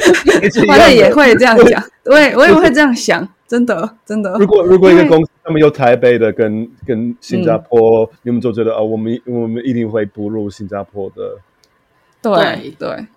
[laughs] 好像也会这样讲，我也我也会这样想，真的真的。如果如果一个公司他们有台北的跟跟新加坡，你们就觉得哦，我们我们一定会步入新加坡的。对对，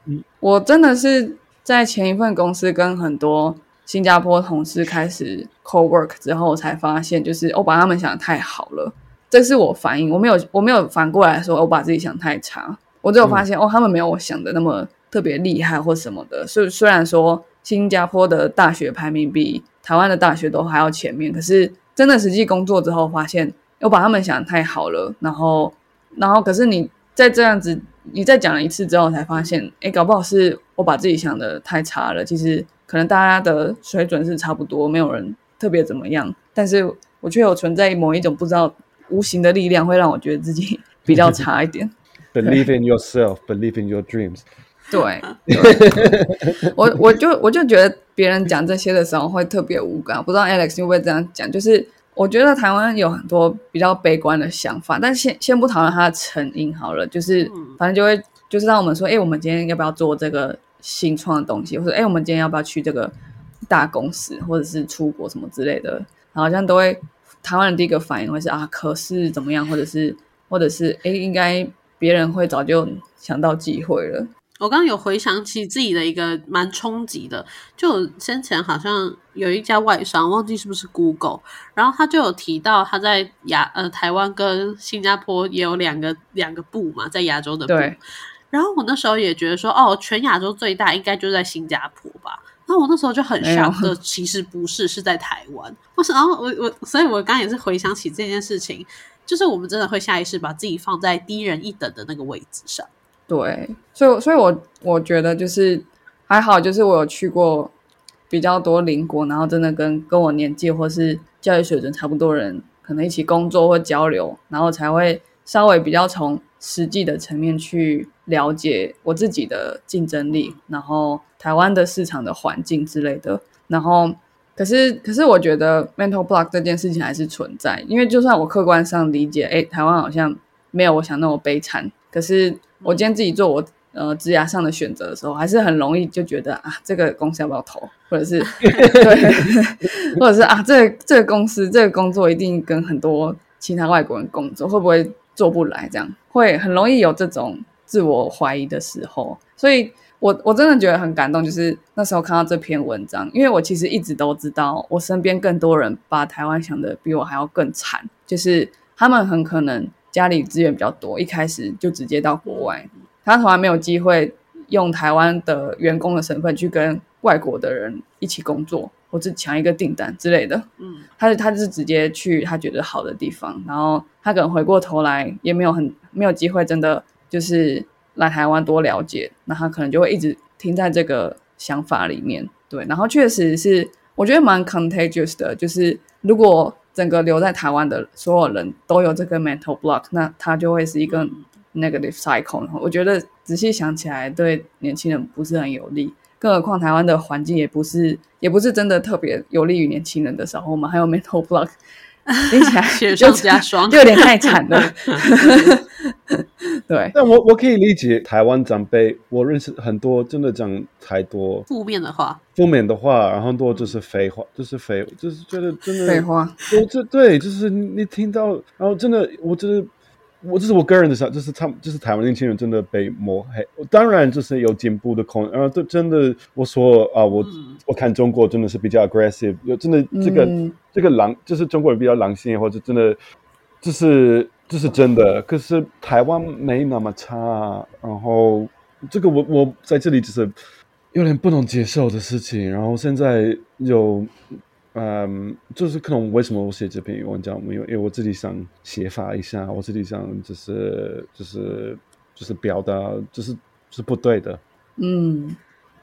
我真的是在前一份公司跟很多。新加坡同事开始 co work 之后，才发现就是我把他们想的太好了，这是我反应，我没有我没有反过来说我把自己想太差，我只有发现哦，他们没有我想的那么特别厉害或什么的。虽虽然说新加坡的大学排名比台湾的大学都还要前面，可是真的实际工作之后发现，我把他们想的太好了。然后然后可是你在这样子，你再讲了一次之后，才发现，哎，搞不好是我把自己想的太差了。其实。可能大家的水准是差不多，没有人特别怎么样，但是我却有存在某一种不知道无形的力量，会让我觉得自己 [laughs] 比较差一点。Believe in yourself, believe in your dreams。[laughs] 对，我我就我就觉得别人讲这些的时候会特别无感，不知道 Alex 会不会这样讲？就是我觉得台湾有很多比较悲观的想法，但先先不讨论它的成因好了，就是反正就会就是让我们说，哎，我们今天要不要做这个？新创的东西，或者哎，我们今天要不要去这个大公司，或者是出国什么之类的？好像都会台湾的第一个反应会是啊，可是怎么样，或者是或者是哎，应该别人会早就想到机会了。我刚刚有回想起自己的一个蛮冲击的，就先前好像有一家外商，忘记是不是 Google，然后他就有提到他在亚呃台湾跟新加坡也有两个两个部嘛，在亚洲的部。然后我那时候也觉得说，哦，全亚洲最大应该就在新加坡吧。那我那时候就很想的，其实不是，是在台湾。我是，然后我我，所以我刚刚也是回想起这件事情，就是我们真的会下意识把自己放在低人一等的那个位置上。对，所以，所以我我觉得就是还好，就是我有去过比较多邻国，然后真的跟跟我年纪或是教育水准差不多人，可能一起工作或交流，然后才会稍微比较从。实际的层面去了解我自己的竞争力，然后台湾的市场的环境之类的。然后，可是，可是我觉得 mental block 这件事情还是存在，因为就算我客观上理解，哎，台湾好像没有我想那么悲惨。可是我今天自己做我呃职涯上的选择的时候，还是很容易就觉得啊，这个公司要不要投，或者是 [laughs] 对，或者是啊，这这个公司这个工作一定跟很多其他外国人工作，会不会？做不来，这样会很容易有这种自我怀疑的时候，所以我我真的觉得很感动，就是那时候看到这篇文章，因为我其实一直都知道，我身边更多人把台湾想的比我还要更惨，就是他们很可能家里资源比较多，一开始就直接到国外，他从来没有机会用台湾的员工的身份去跟外国的人一起工作。或者抢一个订单之类的，嗯，他他就是直接去他觉得好的地方，然后他可能回过头来也没有很没有机会，真的就是来台湾多了解，那他可能就会一直停在这个想法里面，对，然后确实是我觉得蛮 contagious 的，就是如果整个留在台湾的所有人都有这个 mental block，那他就会是一个 negative cycle，我觉得仔细想起来对年轻人不是很有利。更何况台湾的环境也不是，也不是真的特别有利于年轻人的时候，我们还有 mental block，[laughs] 听起来雪上加霜，就有点太惨了。[laughs] 对，但我我可以理解台湾长辈，我认识很多，真的讲太多负面的话，负面的话，然后多就是废话，就是废，就是觉得真的废话。我这对，就是你听到，然后真的，我真的。我这是我个人的想，就是他们，就是台湾年轻人真的被抹黑。当然，就是有进步的空，然后这真的，我说啊，我我看中国真的是比较 aggressive，有真的这个这个狼，就是中国人比较狼性，或者真的，就是这是真的。可是台湾没那么差，然后这个我我在这里就是有点不能接受的事情。然后现在有。嗯，就是可能为什么我写这篇文章，因为因为我自己想写法一下，我自己想就是就是就是表达，就是是不对的。嗯，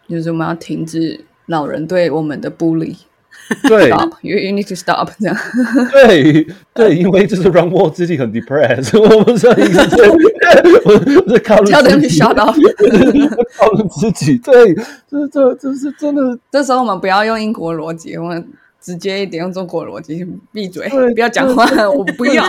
就是我们要停止老人对我们的 bully。[laughs] 对，you you need to stop 这样。[laughs] 对对，因为就是让我自己很 depressed，[laughs] 我不是一直在，我在靠叫 them to shut up，靠自己。对，这这这是真的。这时候我们不要用英国逻辑，我们直接一点用中国逻辑，闭嘴，不要讲话，我不要。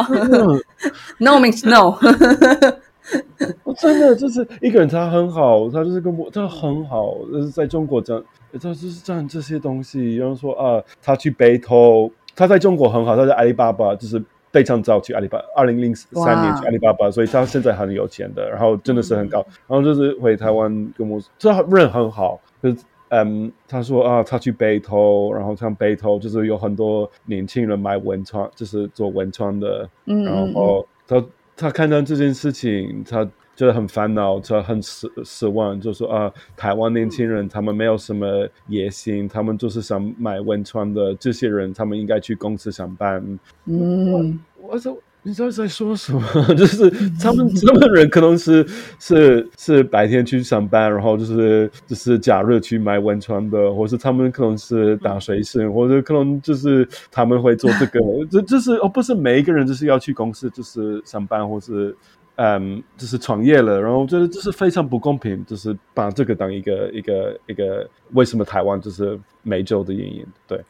No means no。[laughs] 我真的就是一个人，他很好，他就是跟我，他很好，就是在中国这样。他就是这样这些东西，然后说啊，他去北投，他在中国很好，他在阿里巴巴就是非常早去阿里巴巴，二零零三年去阿里巴巴，所以他现在很有钱的，然后真的是很高，然后就是回台湾跟我，这人很好，就是嗯，他说啊，他去北投，然后像北投就是有很多年轻人买文创，就是做文创的，嗯，然后他他看到这件事情，他。觉得很烦恼，他很失失望，就说啊，台湾年轻人他们没有什么野心，他们就是想买文创的这些人，他们应该去公司上班。嗯，我说你知道在说什么？[laughs] 就是他们他们人可能是是是白天去上班，然后就是就是假日去买文创的，或是他们可能是打水生，或者可能就是他们会做这个，[laughs] 这就是哦，不是每一个人就是要去公司就是上班，或是。嗯，就是创业了，然后我觉得这是非常不公平，就是把这个当一个一个一个为什么台湾就是美洲的原因？对，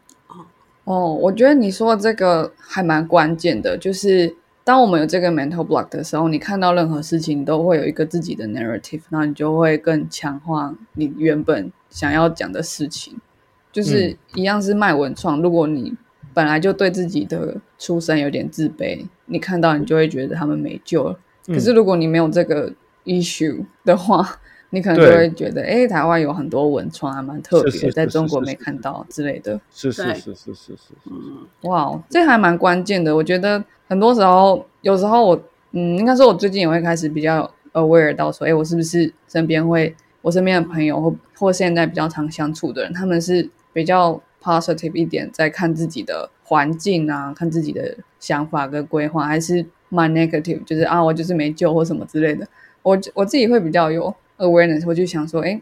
哦，我觉得你说的这个还蛮关键的，就是当我们有这个 mental block 的时候，你看到任何事情都会有一个自己的 narrative，那你就会更强化你原本想要讲的事情，就是一样是卖文创，如果你本来就对自己的出身有点自卑，你看到你就会觉得他们没救了。可是如果你没有这个 issue 的话，你可能就会觉得，哎，台湾有很多文创还蛮特别，在中国没看到之类的。是是是是是是，嗯，哇，这还蛮关键的。我觉得很多时候，有时候我，嗯，应该说，我最近也会开始比较 aware 到说，哎，我是不是身边会，我身边的朋友或或现在比较常相处的人，他们是比较 positive 一点，在看自己的环境啊，看自己的想法跟规划，还是？蛮 negative，就是啊，我就是没救或什么之类的。我我自己会比较有 awareness，我就想说，哎，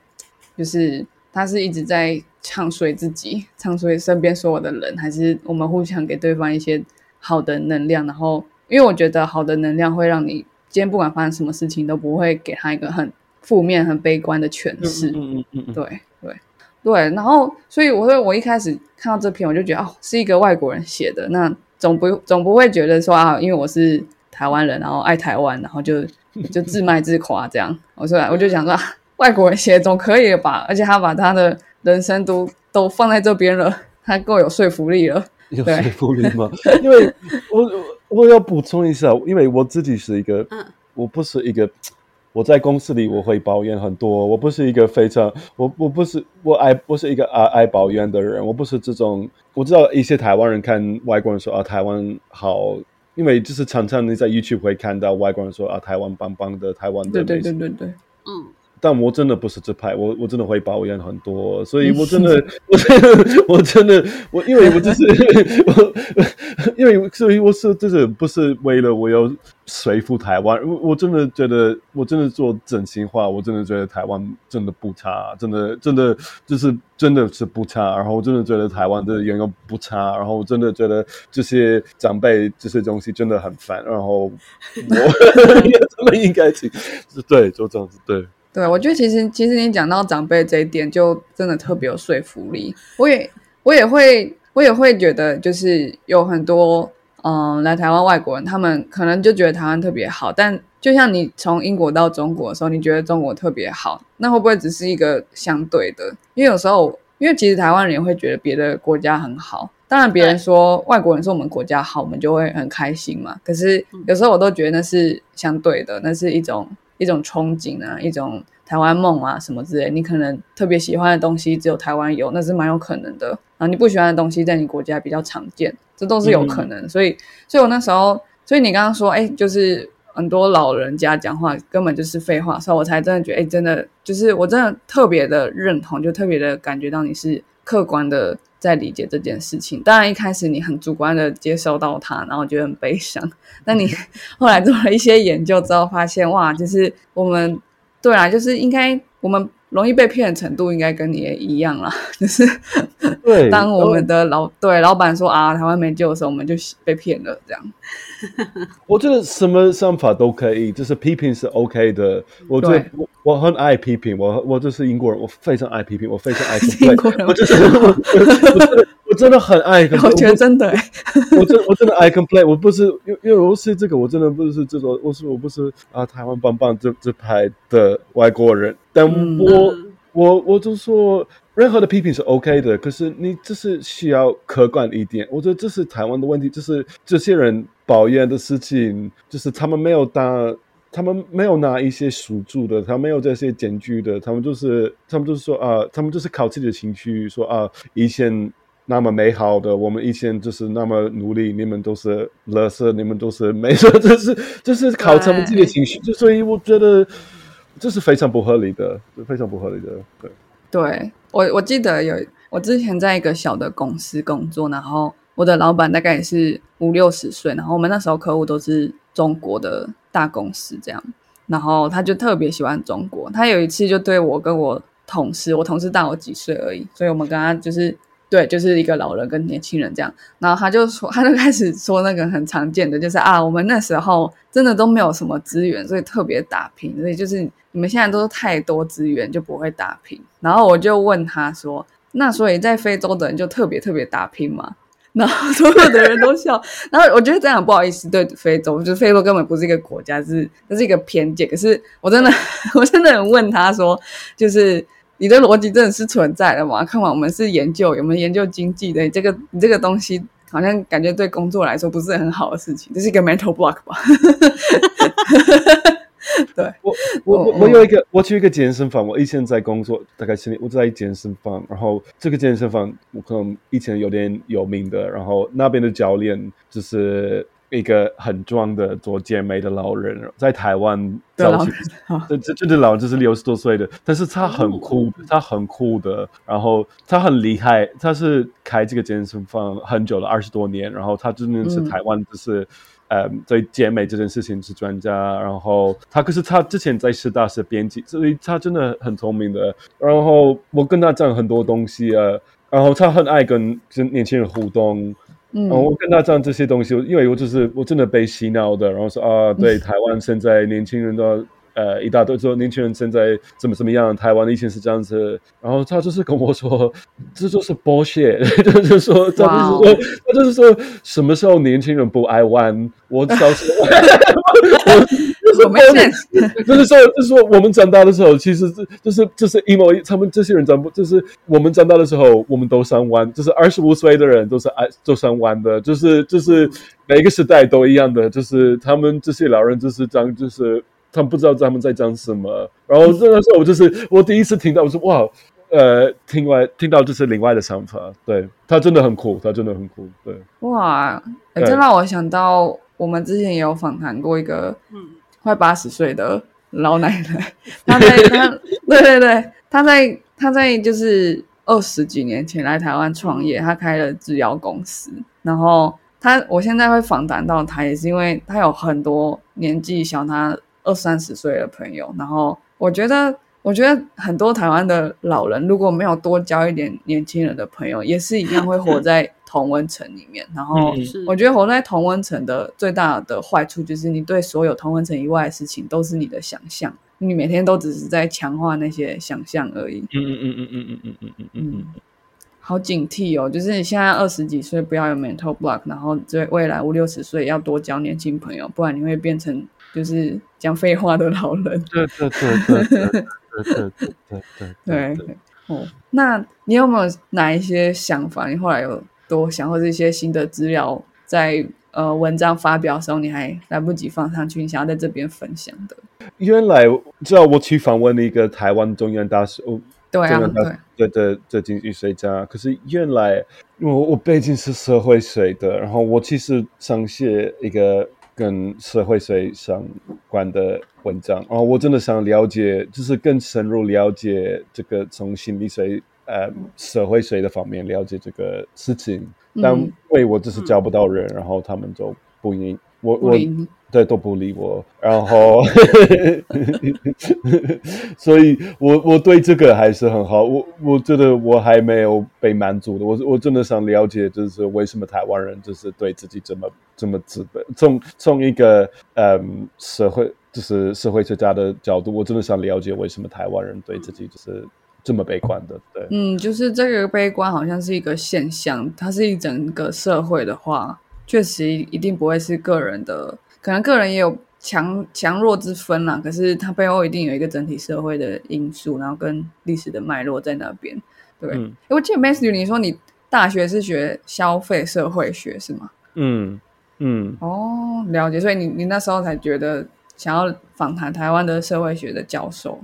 就是他是一直在唱衰自己，唱衰身边所有的人，还是我们互相给对方一些好的能量？然后，因为我觉得好的能量会让你今天不管发生什么事情，都不会给他一个很负面、很悲观的诠释。嗯嗯嗯嗯，对对对。然后，所以我说，我一开始看到这篇，我就觉得哦，是一个外国人写的，那总不总不会觉得说啊，因为我是。台湾人，然后爱台湾，然后就 [laughs] 就自卖自夸这样。我说，我就想说，外国人写总可以吧？而且他把他的人生都都放在这边了，他够有说服力了。有说服力吗？[laughs] 因为我我要补充一下，因为我自己是一个，我不是一个，我在公司里我会抱怨很多，我不是一个非常，我我不是我爱，不是一个爱爱抱怨的人，我不是这种。我知道一些台湾人看外国人说啊，台湾好。因为就是常常你在 YouTube 会看到外国人说啊，台湾棒棒的，台湾的对对对对对，嗯。但我真的不是这派，我我真的会抱怨很多，所以 [laughs] 我真的，我真的，我真的，我因为我就是 [laughs] 我，因为所以我是就是不是为了我要说服台湾，我我真的觉得，我真的做真心话，我真的觉得台湾真的不差，真的真的就是真的是不差，然后我真的觉得台湾的员工不差，然后我真的觉得这些长辈这些东西真的很烦，然后我 [laughs] 他们应该去，对，就这样子，对。对，我觉得其实其实你讲到长辈这一点，就真的特别有说服力。我也我也会我也会觉得，就是有很多嗯来台湾外国人，他们可能就觉得台湾特别好。但就像你从英国到中国的时候，你觉得中国特别好，那会不会只是一个相对的？因为有时候，因为其实台湾人也会觉得别的国家很好。当然，别人说外国人说我们国家好，我们就会很开心嘛。可是有时候我都觉得那是相对的，那是一种。一种憧憬啊，一种台湾梦啊，什么之类。你可能特别喜欢的东西只有台湾有，那是蛮有可能的。然后你不喜欢的东西在你国家比较常见，这都是有可能。所以，所以我那时候，所以你刚刚说，哎，就是很多老人家讲话根本就是废话，所以我才真的觉得，哎，真的就是我真的特别的认同，就特别的感觉到你是客观的在理解这件事情。当然一开始你很主观的接受到它，然后觉得很悲伤。那你 [laughs] 后来做了一些研究之后，发现哇，就是我们对啊，就是应该我们容易被骗的程度应该跟你也一样啦。就是对当我们的老对老板说啊台湾没救的时候，我们就被骗了这样。我觉得什么想法都可以，就是批评是 OK 的。我觉得对我我很爱批评，我我就是英国人，我非常爱批评，我非常爱 [laughs] 英国人我就是我我真的很爱 [laughs] 我觉得真的、欸，我真我真的爱 complain，我不是因为因为我是这个，我真的不是这种，我是我不是啊台湾棒棒这这派的外国人，但嗯我、我我就说任何的批评是 OK 的，可是你就是需要客观一点。我觉得这是台湾的问题，就是这些人抱怨的事情，就是他们没有当。他们没有拿一些数据的，他们没有这些检举的，他们就是他们就是说啊、他们就是靠自己的情绪说啊，以前那么美好的，我们以前就是那么努力，你们都是垃圾，你们都是没错，[laughs] 就是就是靠他们自己的情绪，就所以我觉得这是非常不合理的，非常不合理的，对。对我我记得有我之前在一个小的公司工作，然后我的老板大概也是五六十岁，然后我们那时候客户都是中国的大公司这样，然后他就特别喜欢中国，他有一次就对我跟我同事，我同事大我几岁而已，所以我们跟他就是。对，就是一个老人跟年轻人这样，然后他就说，[laughs] 他就开始说那个很常见的，就是啊，我们那时候真的都没有什么资源，所以特别打拼，所以就是你们现在都是太多资源就不会打拼。然后我就问他说，那所以在非洲的人就特别特别打拼吗？[laughs] 然后所有的人都笑，然后我觉得这样不好意思对非洲，就是非洲根本不是一个国家，是这是一个偏见。可是我真的 [laughs] 我真的很问他说，就是你的逻辑真的是存在的吗？看完我们是研究有没有研究经济的，这个你这个东西好像感觉对工作来说不是很好的事情，这是一个 mental block 吧？[laughs] 对，我我我我有一个，我去一个健身房，我以前在工作，大概十年，我在健身房，然后这个健身房我可能以前有点有名的，然后那边的教练就是一个很壮的做健美的老人，在台湾 [laughs] 对老早期，这这这个老人就是六十多岁的，但是他很酷，他很酷的，然后他很厉害，他是开这个健身房很久了，二十多年，然后他真的是嗯台湾就是。呃，对健美这件事情是专家，然后他可是他之前在师大是编辑，所以他真的很聪明的。然后我跟他讲很多东西啊，然后他很爱跟跟年轻人互动，嗯。我跟他讲这些东西，因为我就是我真的被洗脑的，然后说啊，对，台湾现在年轻人都呃一大堆说年轻人现在怎么怎么样，台湾的以前是这样子，然后他就是跟我说，这就是 bullshit，就是说他就是说他就是说什么时候年轻人不爱玩，我小时候 [laughs] 我没 sense，[laughs] 就是说，就是说，我们长大的时候，其实是就是就是因为他们这些人长不，就是我们长大的时候，我们都上弯，就是二十五岁的人都是爱都上弯的，就是就是每个时代都一样的，就是他们这些老人就是这样，就是他们不知道他们在讲什么。然后那个时候，我就是我第一次听到，我说哇，呃，听外听到就是另外的想法，对他真的很酷，他真的很酷，对。哇，欸对这让我想到我们之前也有访谈过一个嗯快八十岁的老奶奶，[laughs] 她在她对对对，她在她在就是二十几年前来台湾创业，她开了制药公司，然后她我现在会访谈到她，也是因为她有很多年纪小她二三十岁的朋友，然后我觉得。我觉得很多台湾的老人如果没有多交一点年轻人的朋友，也是一样会活在 [laughs] 同温层里面。然后我觉得活在同温层的最大的坏处就是，你对所有同温层以外的事情都是你的想象，你每天都只是在强化那些想象而已。嗯嗯嗯嗯嗯嗯嗯嗯嗯嗯嗯，好警惕哦！就是你现在二十几岁不要有 mental block，然后对未来五六十岁要多交年轻朋友，不然你会变成就是讲废话的老人。对对对对对对对对对对，哦，那你有没有哪一些想法？你后来有多想，或者一些新的资料在呃文章发表的时候，你还来不及放上去，你想要在这边分享的？原来知道我去访问了一个台湾中央大学，哦对啊，对，的的经济学家，可是原来我我背景是社会学的，然后我其实想写一个跟社会学相关的文章，然后我真的想了解，就是更深入了解这个从心理学呃社会学的方面了解这个事情，嗯。但为我就是交不到人，然后他们就不应我我对都不理我，然后 [laughs] 所以我我对这个还是很好，我我觉得我还没有被满足的，我我真的想了解，就是为什么台湾人就是对自己这么这么自卑，从从一个嗯社会就是社会学家的角度，我真的想了解为什么台湾人对自己就是这么悲观的，对。嗯，就是这个悲观好像是一个现象，它是一整个社会的话，确实一定不会是个人的，可能个人也有强强弱之分啦，可是它背后一定有一个整体社会的因素，然后跟历史的脉络在那边。对，嗯诶我记得 Matthew 你说你大学是学消费社会学是吗？嗯嗯，哦，了解，所以你你那时候才觉得想要访谈台湾的社会学的教授。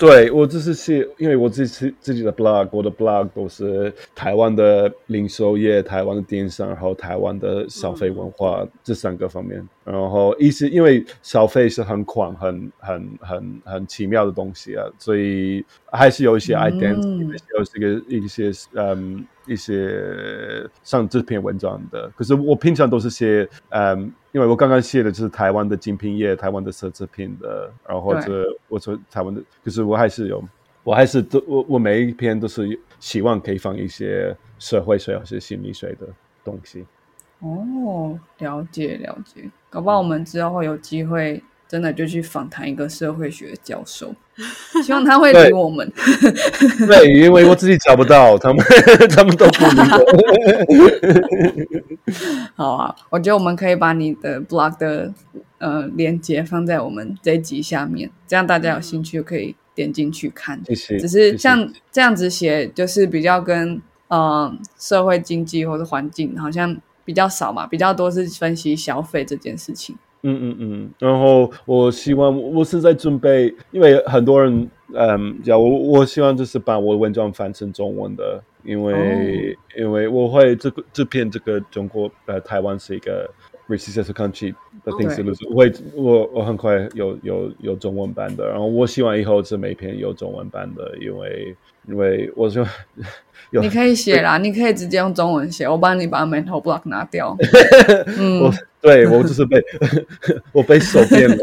对我就是写，因为我自己自己的 blog，我的 blog 都是台湾的零售业、台湾的电商，然后台湾的消费文化、这三个方面。然后一是因为消费是很广、很很很很奇妙的东西啊，所以还是有一些 identity，、有这个一些嗯一些上这篇文章的。可是我平常都是写嗯，因为我刚刚写的就是台湾的精品业、台湾的奢侈品的，然后或者我说台湾的，就是我还是有，我还是都我我每一篇都是希望可以放一些社会学或是心理学的东西。哦，了解了解，搞不好我们之后会有机会，真的就去访谈一个社会学教授，希望他会理我们。[laughs] [laughs] 对，因为我自己找不到，他们他们都不理我。[laughs] 好啊，我觉得我们可以把你的 blog 的呃链接放在我们这一集下面，这样大家有兴趣就可以点进去看。谢谢。只是像这样子写，就是比较跟呃社会经济或者环境好像比较少嘛，比较多是分析消费这件事情。嗯嗯嗯，然后我希望我是在准备，因为很多人嗯，讲我我希望就是把我的文章翻成中文的，因为、因为我会这个这篇这个中国呃台湾是一个 racist country 的定式对。我会我我很快有有有中文版的，然后我希望以后是每篇有中文版的，因为因为我说 [laughs] 有你可以写啦，你可以直接用中文写，我帮你把 mental block 拿掉。[laughs] 嗯。我，对我就是被 [laughs] 我被手变了，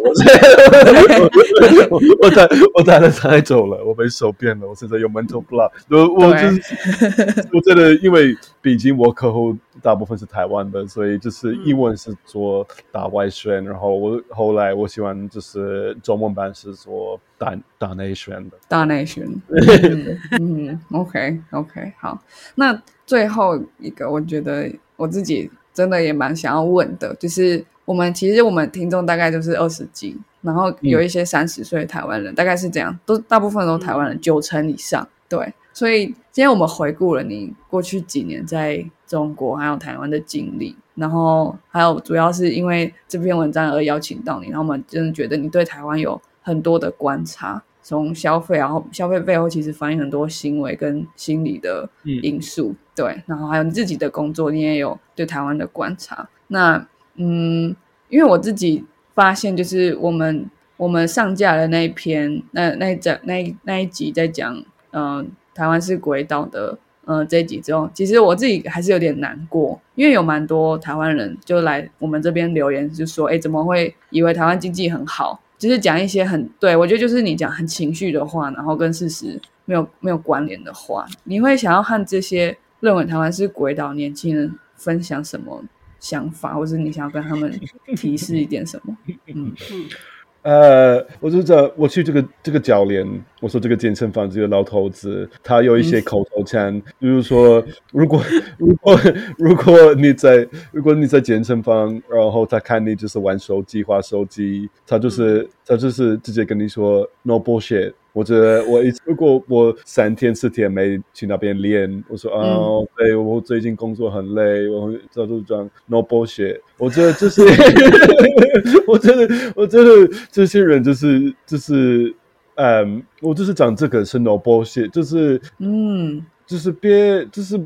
我 [laughs] 我我打我打了太久了，我被手变了，我现在有 mental block，我我就是 [laughs] 我真的因为毕竟我客户大部分是台湾的，所以就是英文是做大外宣，然后我后来我喜欢就是中文版是做打打内宣的。打内宣。嗯嗯，OK OK，好。那最后一个，我觉得我自己真的也蛮想要问的，就是我们其实我们听众大概就是二十几，然后有一些三十岁的台湾人，大概是这样，都大部分都是台湾人，九成以上。对，所以今天我们回顾了你过去几年在中国还有台湾的经历，然后还有主要是因为这篇文章而邀请到你，然后我们真的觉得你对台湾有很多的观察，从消费，然后消费背后其实反映很多行为跟心理的因素，对，然后还有你自己的工作，你也有对台湾的观察。那嗯，因为我自己发现，就是我们我们上架的那一篇，那那一整那那一集在讲，嗯、台湾是鬼岛的。呃，这一集之后，其实我自己还是有点难过，因为有蛮多台湾人就来我们这边留言，就说：“哎，怎么会以为台湾经济很好？”就是讲一些很对我觉得就是你讲很情绪的话，然后跟事实没有没有关联的话，你会想要和这些认为台湾是鬼岛年轻人分享什么想法，或是你想要跟他们提示一点什么？嗯，[laughs] 呃，我就在我去这个这个教练，我说这个健身房这个老头子，他有一些口头禅，比如说，如果如果如果你在如果你在健身房，然后他看你就是玩手机、划手机，他就是、他就是直接跟你说 no bullshit。我觉得我一如果我三天四天没去那边练，我说啊，对我最近工作很累，我这就这样 no bullshit。我觉得这是，[laughs] [laughs] 我真的我真的这些人就是就是，嗯，我就是讲这个是 no bullshit，就是嗯就是别就是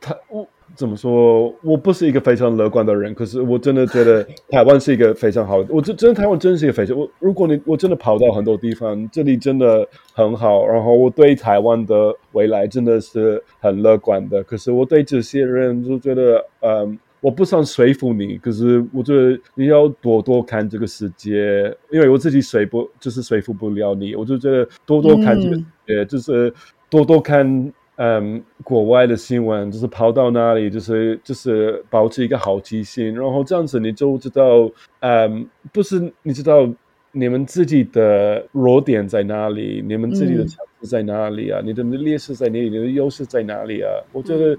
他我怎么说？我不是一个非常乐观的人，可是我真的觉得 [laughs] 台湾是一个非常好的。我真真的台湾真的是一个非常我如果你我真的跑到很多地方，这里真的很好。然后我对台湾的未来真的是很乐观的。可是我对这些人就觉得，嗯，我不想说服你。可是我觉得你要多多看这个世界，因为我自己说不就是说服不了你。我就觉得多多看这个世界，就是多多看。嗯，国外的新闻就是跑到哪里，就是就是保持一个好奇心，然后这样子你就知道，嗯，不是你知道你们自己的弱点在哪里，你们自己的强势在哪里啊？你的劣势在哪里？你的优势在哪里啊？我觉得。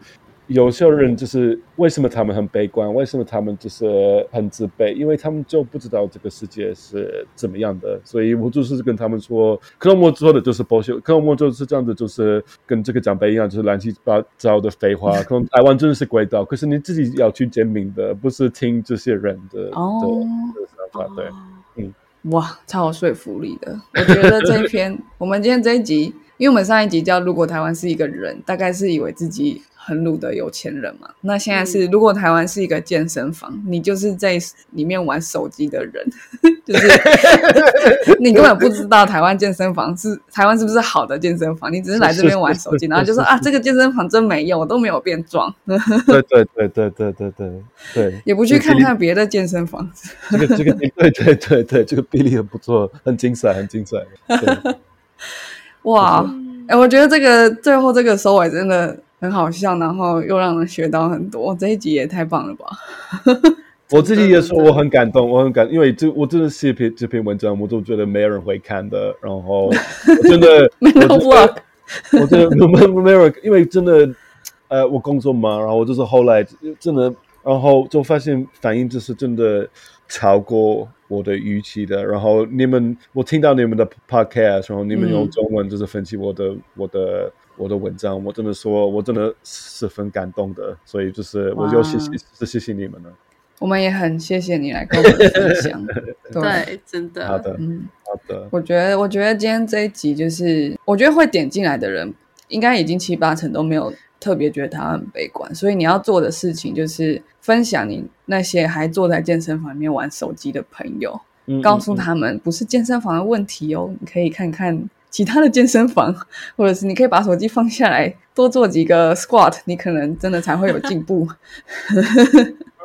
有些人就是为什么他们很悲观？为什么他们就是很自卑？因为他们就不知道这个世界是怎么样的。所以我就是跟他们说，克隆莫说的就是剥削，克隆莫就是这样子，就是跟这个长辈一样，就是乱七八糟的废话。可能台湾真的是鬼岛，可是你自己要去证明的，不是听这些人的的想法。对，嗯，哇，超有说服力的。我觉得这一篇，我们今天这一集，因为我们上一集叫“如果台湾是一个人”，大概是以为自己。很鲁的有钱人嘛？那现在是，如果台湾是一个健身房，你就是在里面玩手机的人，[laughs] 就是 [laughs] 你根本不知道台湾健身房是台湾是不是好的健身房，你只是来这边玩手机，然后就说啊，这个健身房真没用，我都没有变壮。对对对对对对对对，也不去看看别的健身房。这个这个 [laughs] 对对对对，这个比例很不错，很精彩，很精彩。哇，哎，我觉得这个最后这个收尾真的。很好笑，然后又让人学到很多。这一集也太棒了吧！[laughs] 我自己也说我很感动，我很感，因为这我真的写篇这篇文章，我都觉得没有人会看的。然后 [laughs] 真的没有 work，我真的没没有，因为真的呃，我工作忙，然后我就是后来真的，然后就发现反应就是真的超过我的预期的。然后你们，我听到你们的 podcast，然后你们用中文就是分析我的我的。我的文章，我真的说，我真的十分感动的，所以就是我就谢谢，是谢谢你们了。我们也很谢谢你来跟我们分享，[laughs] 对，真的，好的，嗯，好的。我觉得，我觉得今天这一集就是，我觉得会点进来的人，应该已经七八成都没有特别觉得他很悲观，所以你要做的事情就是分享你那些还坐在健身房里面玩手机的朋友，告诉他们不是健身房的问题哦，你可以看看。其他的健身房，[laughs] 或者是你可以把手机放下来，多做几个 squat，你可能真的才会有进步。[laughs]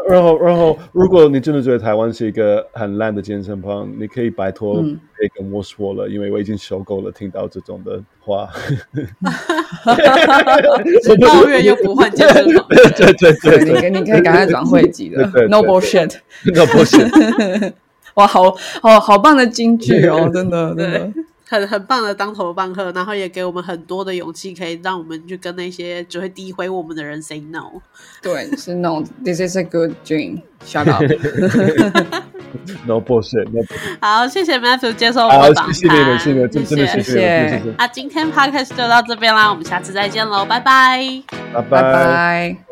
然后，然后，如果你真的觉得台湾是一个很烂的健身房，你可以拜托可以跟我说了，因为我已经受够了听到这种的话。[laughs] 抱怨又不换健身房，对对对，你可你可以赶快转会籍的，no bullshit，no bullshit。哇，好好好棒的金句哦，真的真的。很很棒的当头棒喝，然后也给我们很多的勇气，可以让我们去跟那些只会诋毁我们的人 say no。对，是 no。This is a good dream. Shut up. [laughs] No bullshit. 好，谢谢 Matthew 接受我的访谈。谢谢你们，谢谢，真的谢谢。那今天 podcast 就到这边啦，我们下次再见喽，拜拜，拜拜。